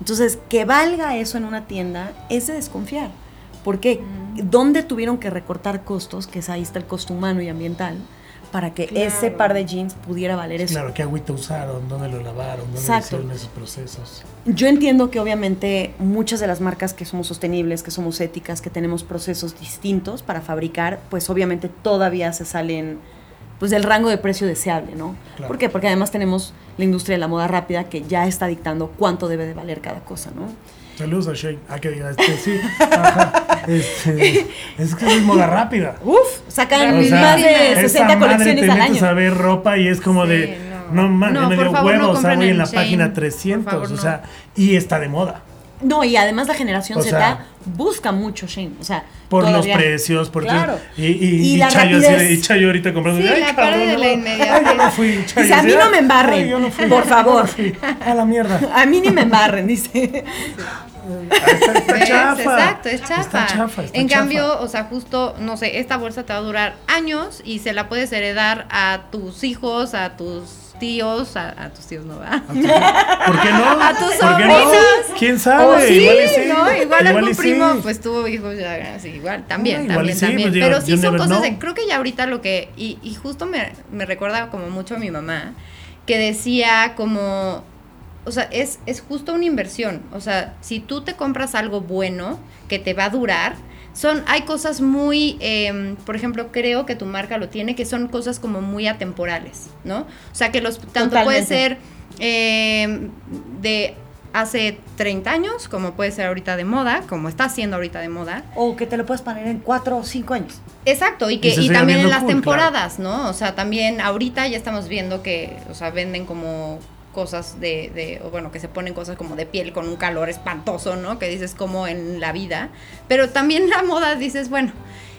Entonces, que valga eso en una tienda es de desconfiar. Porque ¿dónde tuvieron que recortar costos? Que es ahí está el costo humano y ambiental, para que ese Claro. par de jeans pudiera valer eso. Claro, qué agüita usaron, dónde lo lavaron, dónde Exacto. hicieron esos procesos. Yo entiendo que obviamente muchas de las marcas que somos sostenibles, que somos éticas, que tenemos procesos distintos para fabricar, pues obviamente todavía se salen pues del rango de precio deseable, ¿no? Claro. ¿Por qué? Porque además tenemos la industria de la moda rápida que ya está dictando cuánto debe de valer cada cosa, ¿no? Saludos a Shane. Ah, que diga, este, sí. Ajá. Este, es que es moda rápida. Uf, sacan O sea, más de esa 60 madre colecciones te al año. a ver ropa y es como Sí, de, no. no, mames, No, me dio favor, no huevo, o sea, voy en la página por 300, favor, o no. sea, y está de moda. No, y además la generación O Z sea, busca mucho Shane, o sea, Por todavía- los precios, por Claro. Y, y, Y y la Chayo, así de- rapidez. y Chayo ahorita comprando. Sí, ay, la cabrón, parte de no, la. Ay, yo no fui, Chayo, Dice, a mí no me ay, embarren, yo no fui, por favor. no fui. A la mierda. A mí ni me embarren, dice. Está, chafa. Exacto, es chafa. Está chafa, está en chafa. cambio, o sea, justo, no sé, esta bolsa te va a durar años y se la puedes heredar a tus hijos, a tus tíos, a, a tus tíos no va. ¿Por qué no? A tus ¿Por qué no? sobrinos. ¿Quién sabe? Sí, igual y sí. ¿no? Igual, algún sí. primo, pues tuvo hijos ya, así, igual, también, Ah, igual también, sí, también. pues, Pero sí son cosas de, know. creo que ya ahorita lo que, y, y justo me, me recuerda como mucho a mi mamá, que decía como, o sea, es, es justo una inversión, o sea, si tú te compras algo bueno que te va a durar, son, hay cosas muy, eh, por ejemplo, creo que tu marca lo tiene, que son cosas como muy atemporales, ¿no? O sea, que los, tanto puede ser eh, de hace 30 años, como puede ser ahorita de moda, como está siendo ahorita de moda. O que te lo puedes poner en cuatro o cinco años. Exacto, y, que, Y también en las cool, temporadas, ¿no? O sea, también ahorita ya estamos viendo que, o sea, venden como cosas de, de, o bueno, que se ponen cosas como de piel con un calor espantoso, ¿no? Que dices como en la vida. Pero también la moda dices, bueno,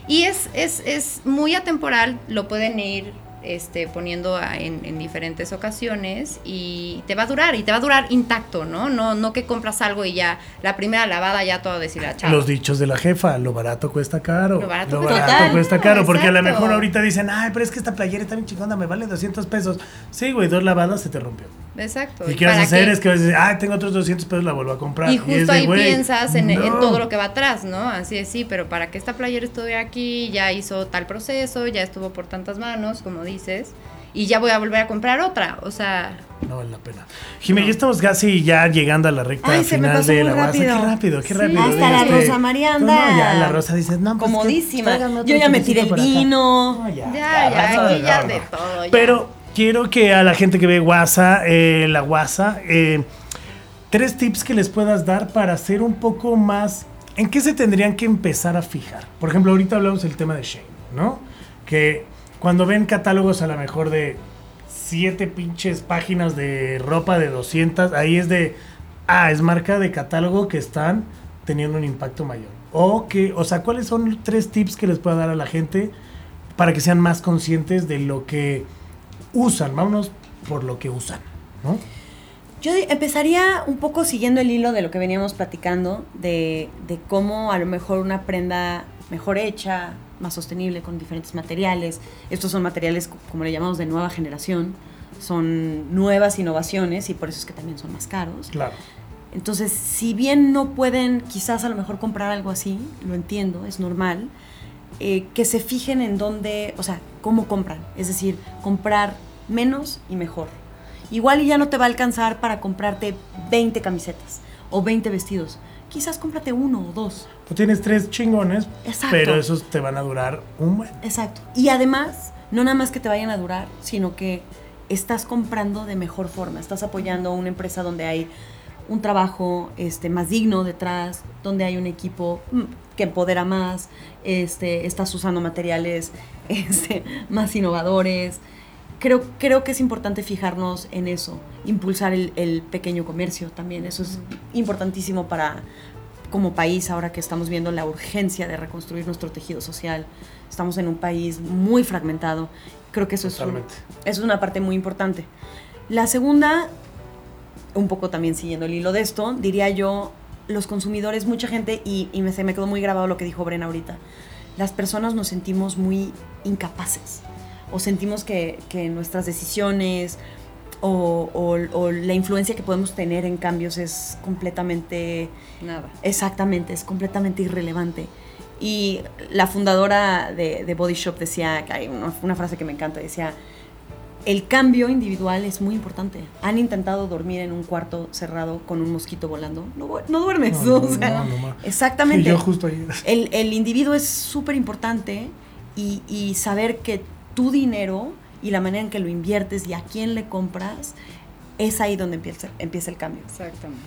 y es, es, es muy atemporal, lo pueden ir este, poniendo a- en, en diferentes ocasiones y te va a durar, y te va a durar intacto, ¿no? No, no que compras algo y ya la primera lavada ya todo deshilachado. Los dichos de la jefa, lo barato cuesta caro. Lo barato cuesta caro. cuesta caro, porque a lo mejor ahorita dicen, ay, pero es que esta playera está bien chingona, me vale 200 pesos. Sí, güey, dos lavadas se te rompió. Exacto. ¿Y qué vas a para hacer? qué? Es que vas a decir, ah, tengo otros 200 pesos, la vuelvo a comprar. Y justo de, ahí piensas en, en no. todo lo que va atrás, ¿no? Así es, sí, pero para que esta playera estuviera aquí, ya hizo tal proceso, ya estuvo por tantas manos, como dices, y ya voy a volver a comprar otra. O sea, No vale la pena. Jimé, ya estamos casi ya llegando a la recta Ay, se me final pasó de la guasa. Qué rápido. qué Sí. rápido. Hasta la Este, Rosa María no, anda. no, ya la Rosa dice, no, pues, Comodísima. que Yo ya me tiré el vino. No, ya, ya, no, aquí ya no, de no. todo. ya. Pero quiero que a la gente que ve WhatsApp, eh, la WhatsApp, eh, tres tips que les puedas dar para ser un poco más. ¿En qué se tendrían que empezar a fijar? Por ejemplo, ahorita hablamos del tema de Shane, ¿no? Que cuando ven catálogos a lo mejor de siete pinches páginas de ropa de 200, ahí es de, ah, es marca de catálogo que están teniendo un impacto mayor. O que, o sea, ¿cuáles son tres tips que les pueda dar a la gente para que sean más conscientes de lo que usan? Vámonos por lo que usan, ¿no? Yo empezaría un poco siguiendo el hilo de lo que veníamos platicando, de, de cómo a lo mejor una prenda mejor hecha, más sostenible, con diferentes materiales. Estos son materiales, co- como le llamamos, de nueva generación. Son nuevas innovaciones y por eso es que también son más caros. Claro. Entonces, si bien no pueden quizás a lo mejor comprar algo así, lo entiendo, es normal, eh, que se fijen en dónde, o sea, cómo compran. Es decir, comprar menos y mejor. Igual y ya no te va a alcanzar para comprarte 20 camisetas o 20 vestidos. Quizás cómprate uno o dos. Tú tienes tres chingones, Exacto. pero esos te van a durar un buen. Exacto. Y además, no nada más que te vayan a durar, sino que estás comprando de mejor forma. Estás apoyando a una empresa donde hay un trabajo este, más digno detrás, donde hay un equipo mm, que empodera más, este, estás usando materiales este, más innovadores. Creo, creo que es importante fijarnos en eso, impulsar el, el pequeño comercio también. Eso es importantísimo para, como país, ahora que estamos viendo la urgencia de reconstruir nuestro tejido social, estamos en un país muy fragmentado. Creo que eso es, un- es una parte muy importante. La segunda, un poco también siguiendo el hilo de esto, diría yo, los consumidores, mucha gente, y, y me, se me quedó muy grabado lo que dijo Bren ahorita, las personas nos sentimos muy incapaces o sentimos que, que nuestras decisiones o, o- o la influencia que podemos tener en cambios es completamente nada. Exactamente, es completamente irrelevante. Y la fundadora de, de Body Shop decía, hay una, una frase que me encanta, decía, el cambio individual es muy importante. Han intentado dormir en un cuarto cerrado con un mosquito volando. No, duermes. No, o no, sea, no, no, ma. exactamente. Y yo justo ahí. El, el individuo es súper importante y, y saber que tu dinero y la manera en que lo inviertes y a quién le compras, es ahí donde empieza, empieza el cambio Exactamente.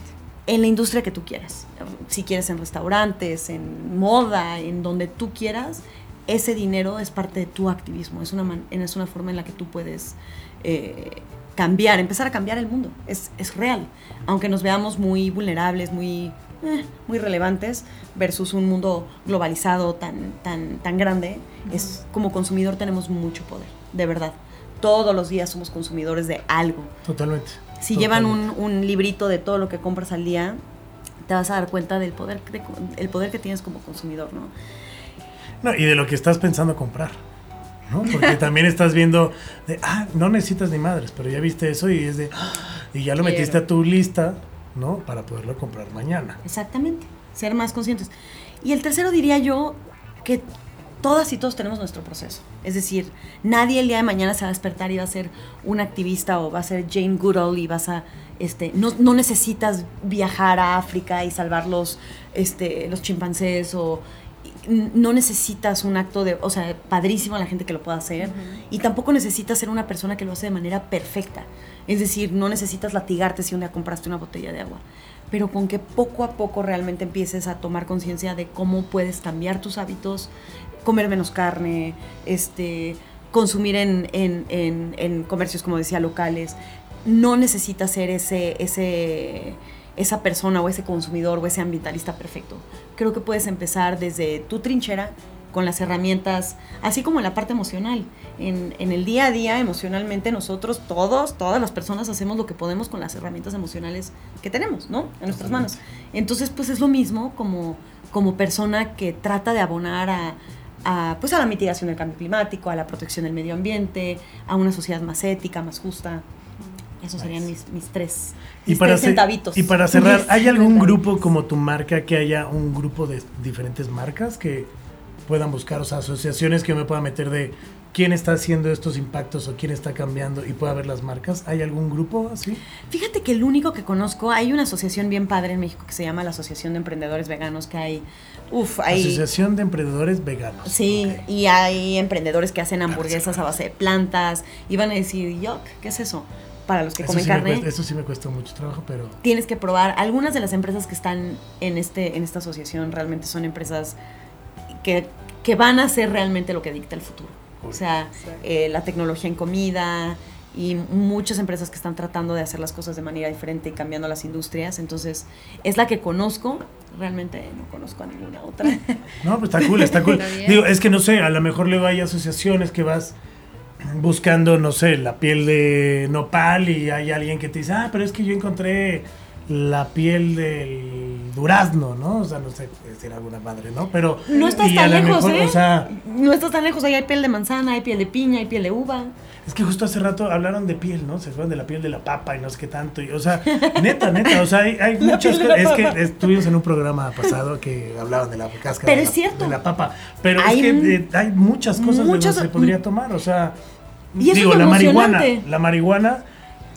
en la industria que tú quieras. Si quieres en restaurantes, en moda, en donde tú quieras, ese dinero es parte de tu activismo. Es una, man- es una forma en la que tú puedes eh, cambiar, empezar a cambiar el mundo. Es, es real. Aunque nos veamos muy vulnerables, muy, eh, muy relevantes, versus un mundo globalizado tan, tan, tan grande, es, como consumidor tenemos mucho poder, de verdad. Todos los días somos consumidores de algo. Totalmente. Si llevan un, un librito de todo lo que compras al día, te vas a dar cuenta del poder, de- el poder que tienes como consumidor, ¿no? No, y de lo que estás pensando comprar. ¿no? Porque también estás viendo, de, ah, no necesitas ni madres, pero ya viste eso y es de, "Ah", y ya lo Quiero. metiste a tu lista, ¿no? Para poderlo comprar mañana. Exactamente, ser más conscientes. Y el tercero diría yo que todas y todos tenemos nuestro proceso. Es decir, nadie el día de mañana se va a despertar y va a ser un activista o va a ser Jane Goodall y vas a, este, no, no necesitas viajar a África y salvar los, este, los chimpancés o no necesitas un acto de, o sea, padrísimo la gente que lo pueda hacer y tampoco necesitas ser una persona que lo hace de manera perfecta. Es decir, no necesitas latigarte si un día compraste una botella de agua, pero con que poco a poco realmente empieces a tomar conciencia de cómo puedes cambiar tus hábitos, comer menos carne, este, consumir en, en- en- en comercios, como decía, locales. No necesitas ser ese, ese, esa persona o ese consumidor o ese ambientalista perfecto. Creo que puedes empezar desde tu trinchera con las herramientas, así como en la parte emocional. En, en el día a día, emocionalmente, nosotros, todos, todas las personas hacemos lo que podemos con las herramientas emocionales que tenemos, ¿no? En nuestras manos. Entonces, pues es lo mismo como, como persona que trata de abonar a, a, pues a la mitigación del cambio climático, a la protección del medio ambiente, a una sociedad más ética, más justa. Esos serían mis, mis tres, Y para, tres centavitos. y para cerrar, ¿hay algún grupo como tu marca que haya un grupo de diferentes marcas que puedan buscar, o sea, asociaciones que yo me pueda meter de quién está haciendo estos impactos o quién está cambiando y pueda ver las marcas? ¿Hay algún grupo así? Fíjate que el único que conozco, hay una asociación bien padre en México que se llama la Asociación de Emprendedores Veganos, que hay, uff, hay... Asociación de Emprendedores Veganos. Sí, y hay emprendedores que hacen hamburguesas a base de plantas y van a decir, yuck, ¿qué es eso? Para los que Eso comen sí, carne, cuesta, eso sí me cuesta mucho trabajo, pero tienes que probar. Algunas de las empresas que están en, este, en esta asociación realmente son empresas que, que van a hacer realmente lo que dicta el futuro. O sea, eh, la tecnología en comida y muchas empresas que están tratando de hacer las cosas de manera diferente y cambiando las industrias. Entonces, es la que conozco. Realmente no conozco a ninguna otra. No, pues está cool, está cool. Digo, es que no sé, a lo mejor luego hay asociaciones que vas buscando, no sé, la piel de nopal y hay alguien que te dice, ah, pero es que yo encontré la piel del durazno, ¿no? O sea, no sé decir alguna madre, ¿no? Pero. No estás tan lejos, mejor, ¿eh? O sea, no estás tan lejos. Ahí hay piel de manzana, hay piel de piña, hay piel de uva. Es que justo hace rato hablaron de piel, ¿no? Se acuerdan de la piel de la papa y no sé qué tanto. y, o sea, neta, neta, o sea, hay, hay muchas cosas. Es que estuvimos en un programa pasado que hablaban de la cáscara Pero de, es cierto. de la papa. Pero Hay es que eh, hay muchas cosas muchas- de donde se podría tomar, o sea. Y digo, la marihuana. La marihuana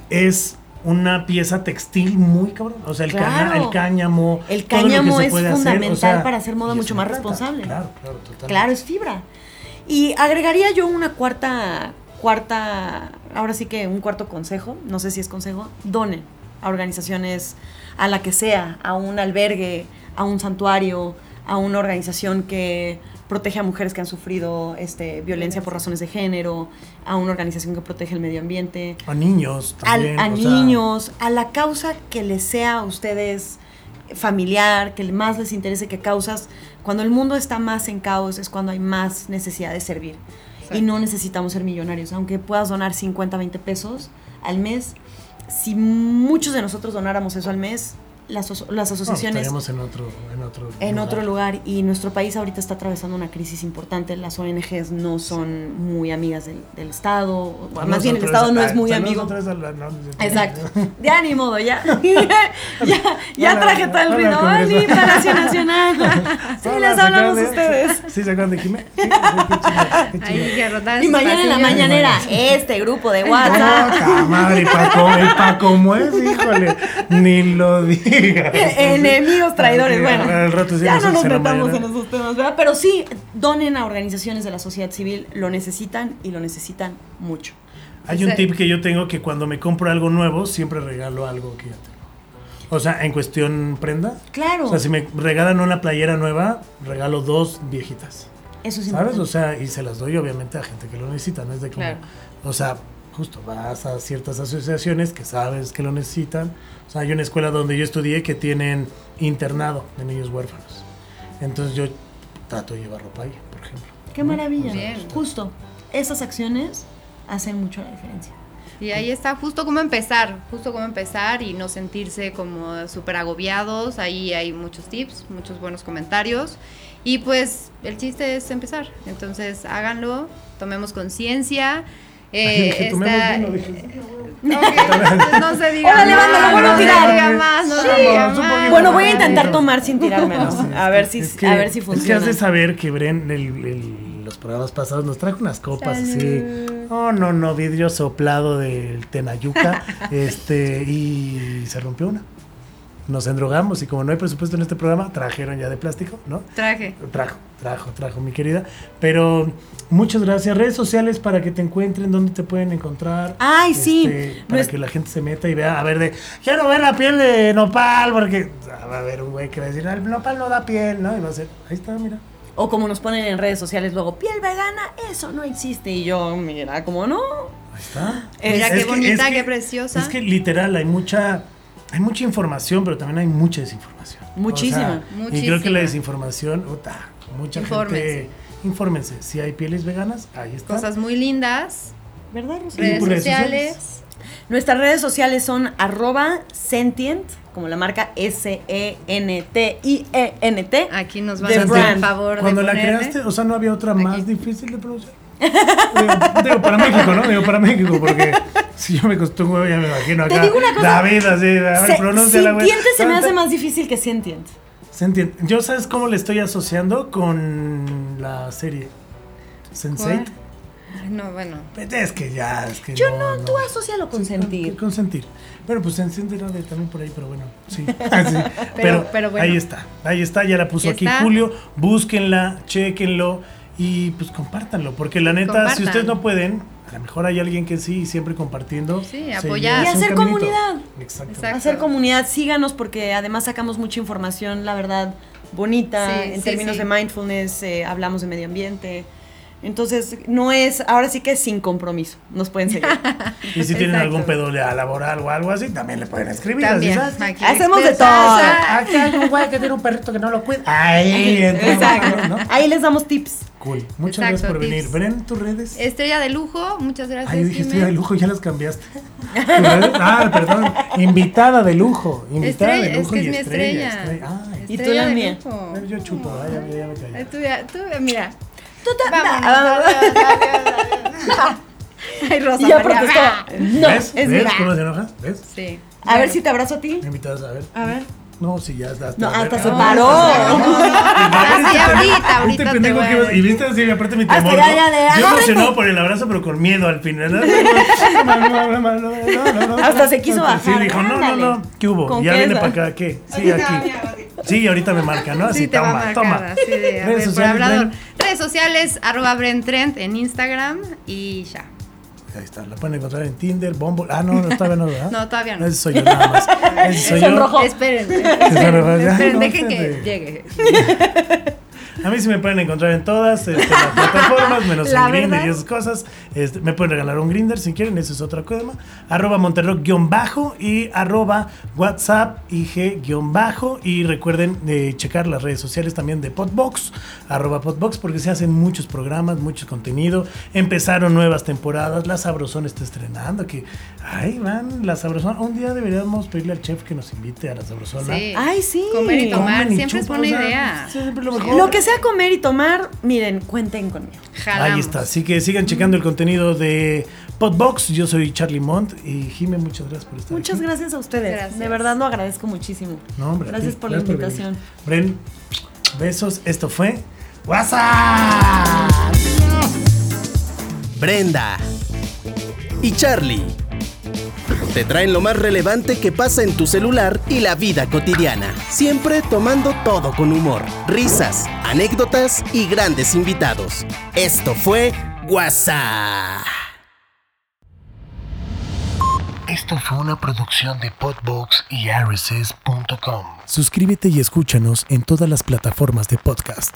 es una pieza textil muy cabrón. O sea, el, caña- Claro. el cáñamo. El todo lo que cáñamo se es puede hacer, o fundamental sea, para hacer moda mucho más planta. responsable. Claro, claro, totalmente. Claro, es fibra. Y agregaría yo una cuarta, cuarta, ahora sí que un cuarto consejo, no sé si es consejo, donen a organizaciones, a la que sea, a un albergue, a un santuario, a una organización que protege a mujeres que han sufrido este, violencia por razones de género, a una organización que protege el medio ambiente, A niños al- también. a o sea, niños, a la causa que les sea a ustedes familiar, que más les interese que causas. Cuando el mundo está más en caos es cuando hay más necesidad de servir. Y no necesitamos ser millonarios. Aunque puedas donar 50, 20 pesos al mes, si muchos de nosotros donáramos eso al mes, las, las no, asociaciones estaríamos en otro, en otro en otro lugar y nuestro país ahorita está atravesando una crisis importante. Las ONGs no son muy amigas del, del Estado, o A más bien el Estado no ah, es muy saludos amigo. otra vez a la- no, no, no, Exacto. Ya ni modo, ya. ya ya Hola, traje todo el ruido. ¡Oli, Palacio Nacional! Sí, Hola, les ¿se hablamos de- ustedes. Sí, ¿se acuerdan de Jimé? Sí, sí, qué chido, qué Ahí chido. que rotaban Y mañana en la mañanera, este grupo de WhatsApp. Madre, Paco, el Paco es, híjole, ni lo digas. Enemigos traidores, Sí, bueno. al rato sí ya no nos metamos en esos temas, ¿verdad? Pero sí, donen a organizaciones de la sociedad civil, lo necesitan y lo necesitan mucho. Hay un Sí. tip que yo tengo que cuando me compro algo nuevo, siempre regalo algo que ya tengo. O sea, en cuestión prenda. Claro, O sea, si me regalan una playera nueva, regalo dos viejitas. eso es ¿Sabes? importante. O sea, y se las doy obviamente a gente que lo necesita, no es de como, Claro. o sea, justo vas a ciertas asociaciones que sabes que lo necesitan. O sea, hay una escuela donde yo estudié que tienen internado de niños huérfanos. Entonces yo trato de llevar ropa ahí, por ejemplo. Qué maravilla. Bien. Justo, esas acciones hacen mucho la diferencia. Y ahí está justo cómo empezar, justo cómo empezar y no sentirse como súper agobiados. Ahí hay muchos tips, muchos buenos comentarios. Y pues el chiste es empezar. Entonces háganlo, tomemos conciencia. Eh, está- vino, dije. Ok, no se diga Órale, más, no se tirar. diga más, no Sí. más. Bueno, voy a intentar tomar sin tirármelo. A ver si, Es que- a ver si Es que funciona. has de saber que Bren, el- el- los programas pasados, nos trajo unas copas así. Oh, no, no, vidrio soplado del Tenayuca. este, y se rompió una. Nos endrogamos y como no hay presupuesto en este programa, trajeron ya de plástico, ¿no? Traje. Trajo, trajo, trajo, mi querida. Pero muchas gracias. Redes sociales para que te encuentren, dónde te pueden encontrar. Ay, sí. Este, para Nues- que la gente se meta y vea, a ver, de, quiero ver la piel de nopal, porque ah, va a haber un güey que va a decir, "Ah, el nopal no da piel, ¿no? Y va a ser, ahí está, mira. O como nos ponen en redes sociales luego, piel vegana, eso no existe. Y yo, mira, como no. Ahí está. Mira Es qué bonita, que- qué preciosa. Es que literal hay mucha, hay mucha información, pero también hay mucha desinformación. Muchísima. Y creo que la desinformación, puta, mucha Infórmense. gente, infórmense. Si hay pieles veganas, ahí está. Cosas muy lindas. ¿Verdad, Rosy? Redes sociales. sociales. Nuestras redes sociales son arroba sentient, como la marca S-E-N-T-I-E-N-T. Aquí nos van a hacer favor de Cuando la ponerle. creaste, o sea, no había otra Aquí. más difícil de pronunciar. digo, digo, para México, ¿no? Digo, para México, porque si yo me acostumbro, ya me imagino acá. Te digo una cosa. David, así, a ver, Se- pronúnciala, güey. Sintiente se me hace más difícil que sentient. Sentient. Yo, ¿sabes cómo le estoy asociando con la serie? Sense8. ¿Cuál? Ay, No, bueno. Es que ya, es que Yo no, no, tú asócialo con sentir. Con sentir. Bueno, pues sentir era de también por ahí, pero bueno, sí. Sí. Pero, Pero- pero bueno. ahí está, ahí está, ya la puso aquí está. Julio. Búsquenla, chequenlo y pues compártanlo, porque la neta, si ustedes no pueden, a lo mejor hay alguien que sí, y siempre compartiendo. Sí, apoyar. Y hacer comunidad. Exacto. Exacto. Hacer comunidad, síganos porque además sacamos mucha información, la verdad, bonita, Sí, en sí, términos sí. de mindfulness, eh, hablamos de medio ambiente. Entonces, no es, ahora sí que es sin compromiso, nos pueden seguir. Y si tienen Exacto. algún pedo ya laboral o algo así, también le pueden escribir. Hacemos de todo. Aquí hay un güey que tiene un perrito que no lo cuida. Ahí, Exacto. ¿no? Ahí les damos tips. Cool. Muchas Exacto, gracias por venir. tips. Bren, tus redes. Estrella de lujo, muchas gracias. Ay, yo dije estrella de lujo, ya las cambiaste. Ah, perdón. Invitada de lujo. Invitada Estrella, de lujo es que y es mi estrella. estrella. Ay, Y tú Estrella la de mía. lujo. yo chupo, ay, ya, me callé. Tú, tú, mira. Tú te- Vámonos, Ah. Ay, Rosa Y ya María, protestó. va. No, ¿Ves? es ¿Ves cómo se enoja? ¿Ves? Sí. A ver si te abrazo a ti. Me invitas a ver. A ver. No, sí, ya está. No, ver. hasta se Ah, paró. Ah, sí, ahorita, ahorita Este te pendejo que. Y viste así, aparte mi Hasta temor. ya, ya, de, Yo emocionado por el abrazo, pero con miedo al final. Hasta se quiso Sí, bajar. dijo, no, no, no. ¿Qué hubo? Ya viene para acá, ¿qué? Sí, aquí. Sí, ahorita me marca, ¿no? Así, Sí, te va a toma, marcar toma. así de, a Redes ver, por sociales, hablador. Redes sociales, arroba Bren Trent en Instagram y ya. Ahí está, la pueden encontrar en Tinder, Bumble. Ah, no, no, todavía no, ¿verdad? No, todavía no. Ese soy yo nada más. Ese soy yo. Esperen, esperen, esperen, no, dejen que llegue. A mí sí me pueden encontrar en todas este, las plataformas, menos La en Grindr verdad. y esas cosas. Este, me pueden regalar un Grinder si quieren, eso es otra cosa. Arroba Monterrock-bajo y arroba WhatsApp IG-bajo. Y recuerden de checar las redes sociales también de Podbox, arroba Podbox, porque se hacen muchos programas, mucho contenido. Empezaron nuevas temporadas, La Sabrosón está estrenando, que ahí van, La Sabrosón. Un día deberíamos pedirle al chef que nos invite a La Sabrosona. Sí. Ay, sí. Comer y tomar Comen y siempre es buena o sea, idea. siempre lo mejor. Lo que sea comer y tomar, miren, cuenten conmigo. Jalamos. Ahí está, así que sigan checando el contenido de Podbox. Yo soy Charlie Mont y Jime, muchas gracias por estar Muchas aquí. gracias a ustedes. Gracias. De verdad lo agradezco muchísimo. No, hombre, gracias por la invitación. Bren, besos. Esto fue WhatsApp. Brenda y Charlie te traen lo más relevante que pasa en tu celular y la vida cotidiana, siempre tomando todo con humor, risas, anécdotas y grandes invitados. Esto fue WhatsApp. Esto fue una producción de Podbox y RSS.com. Suscríbete y escúchanos en todas las plataformas de podcast.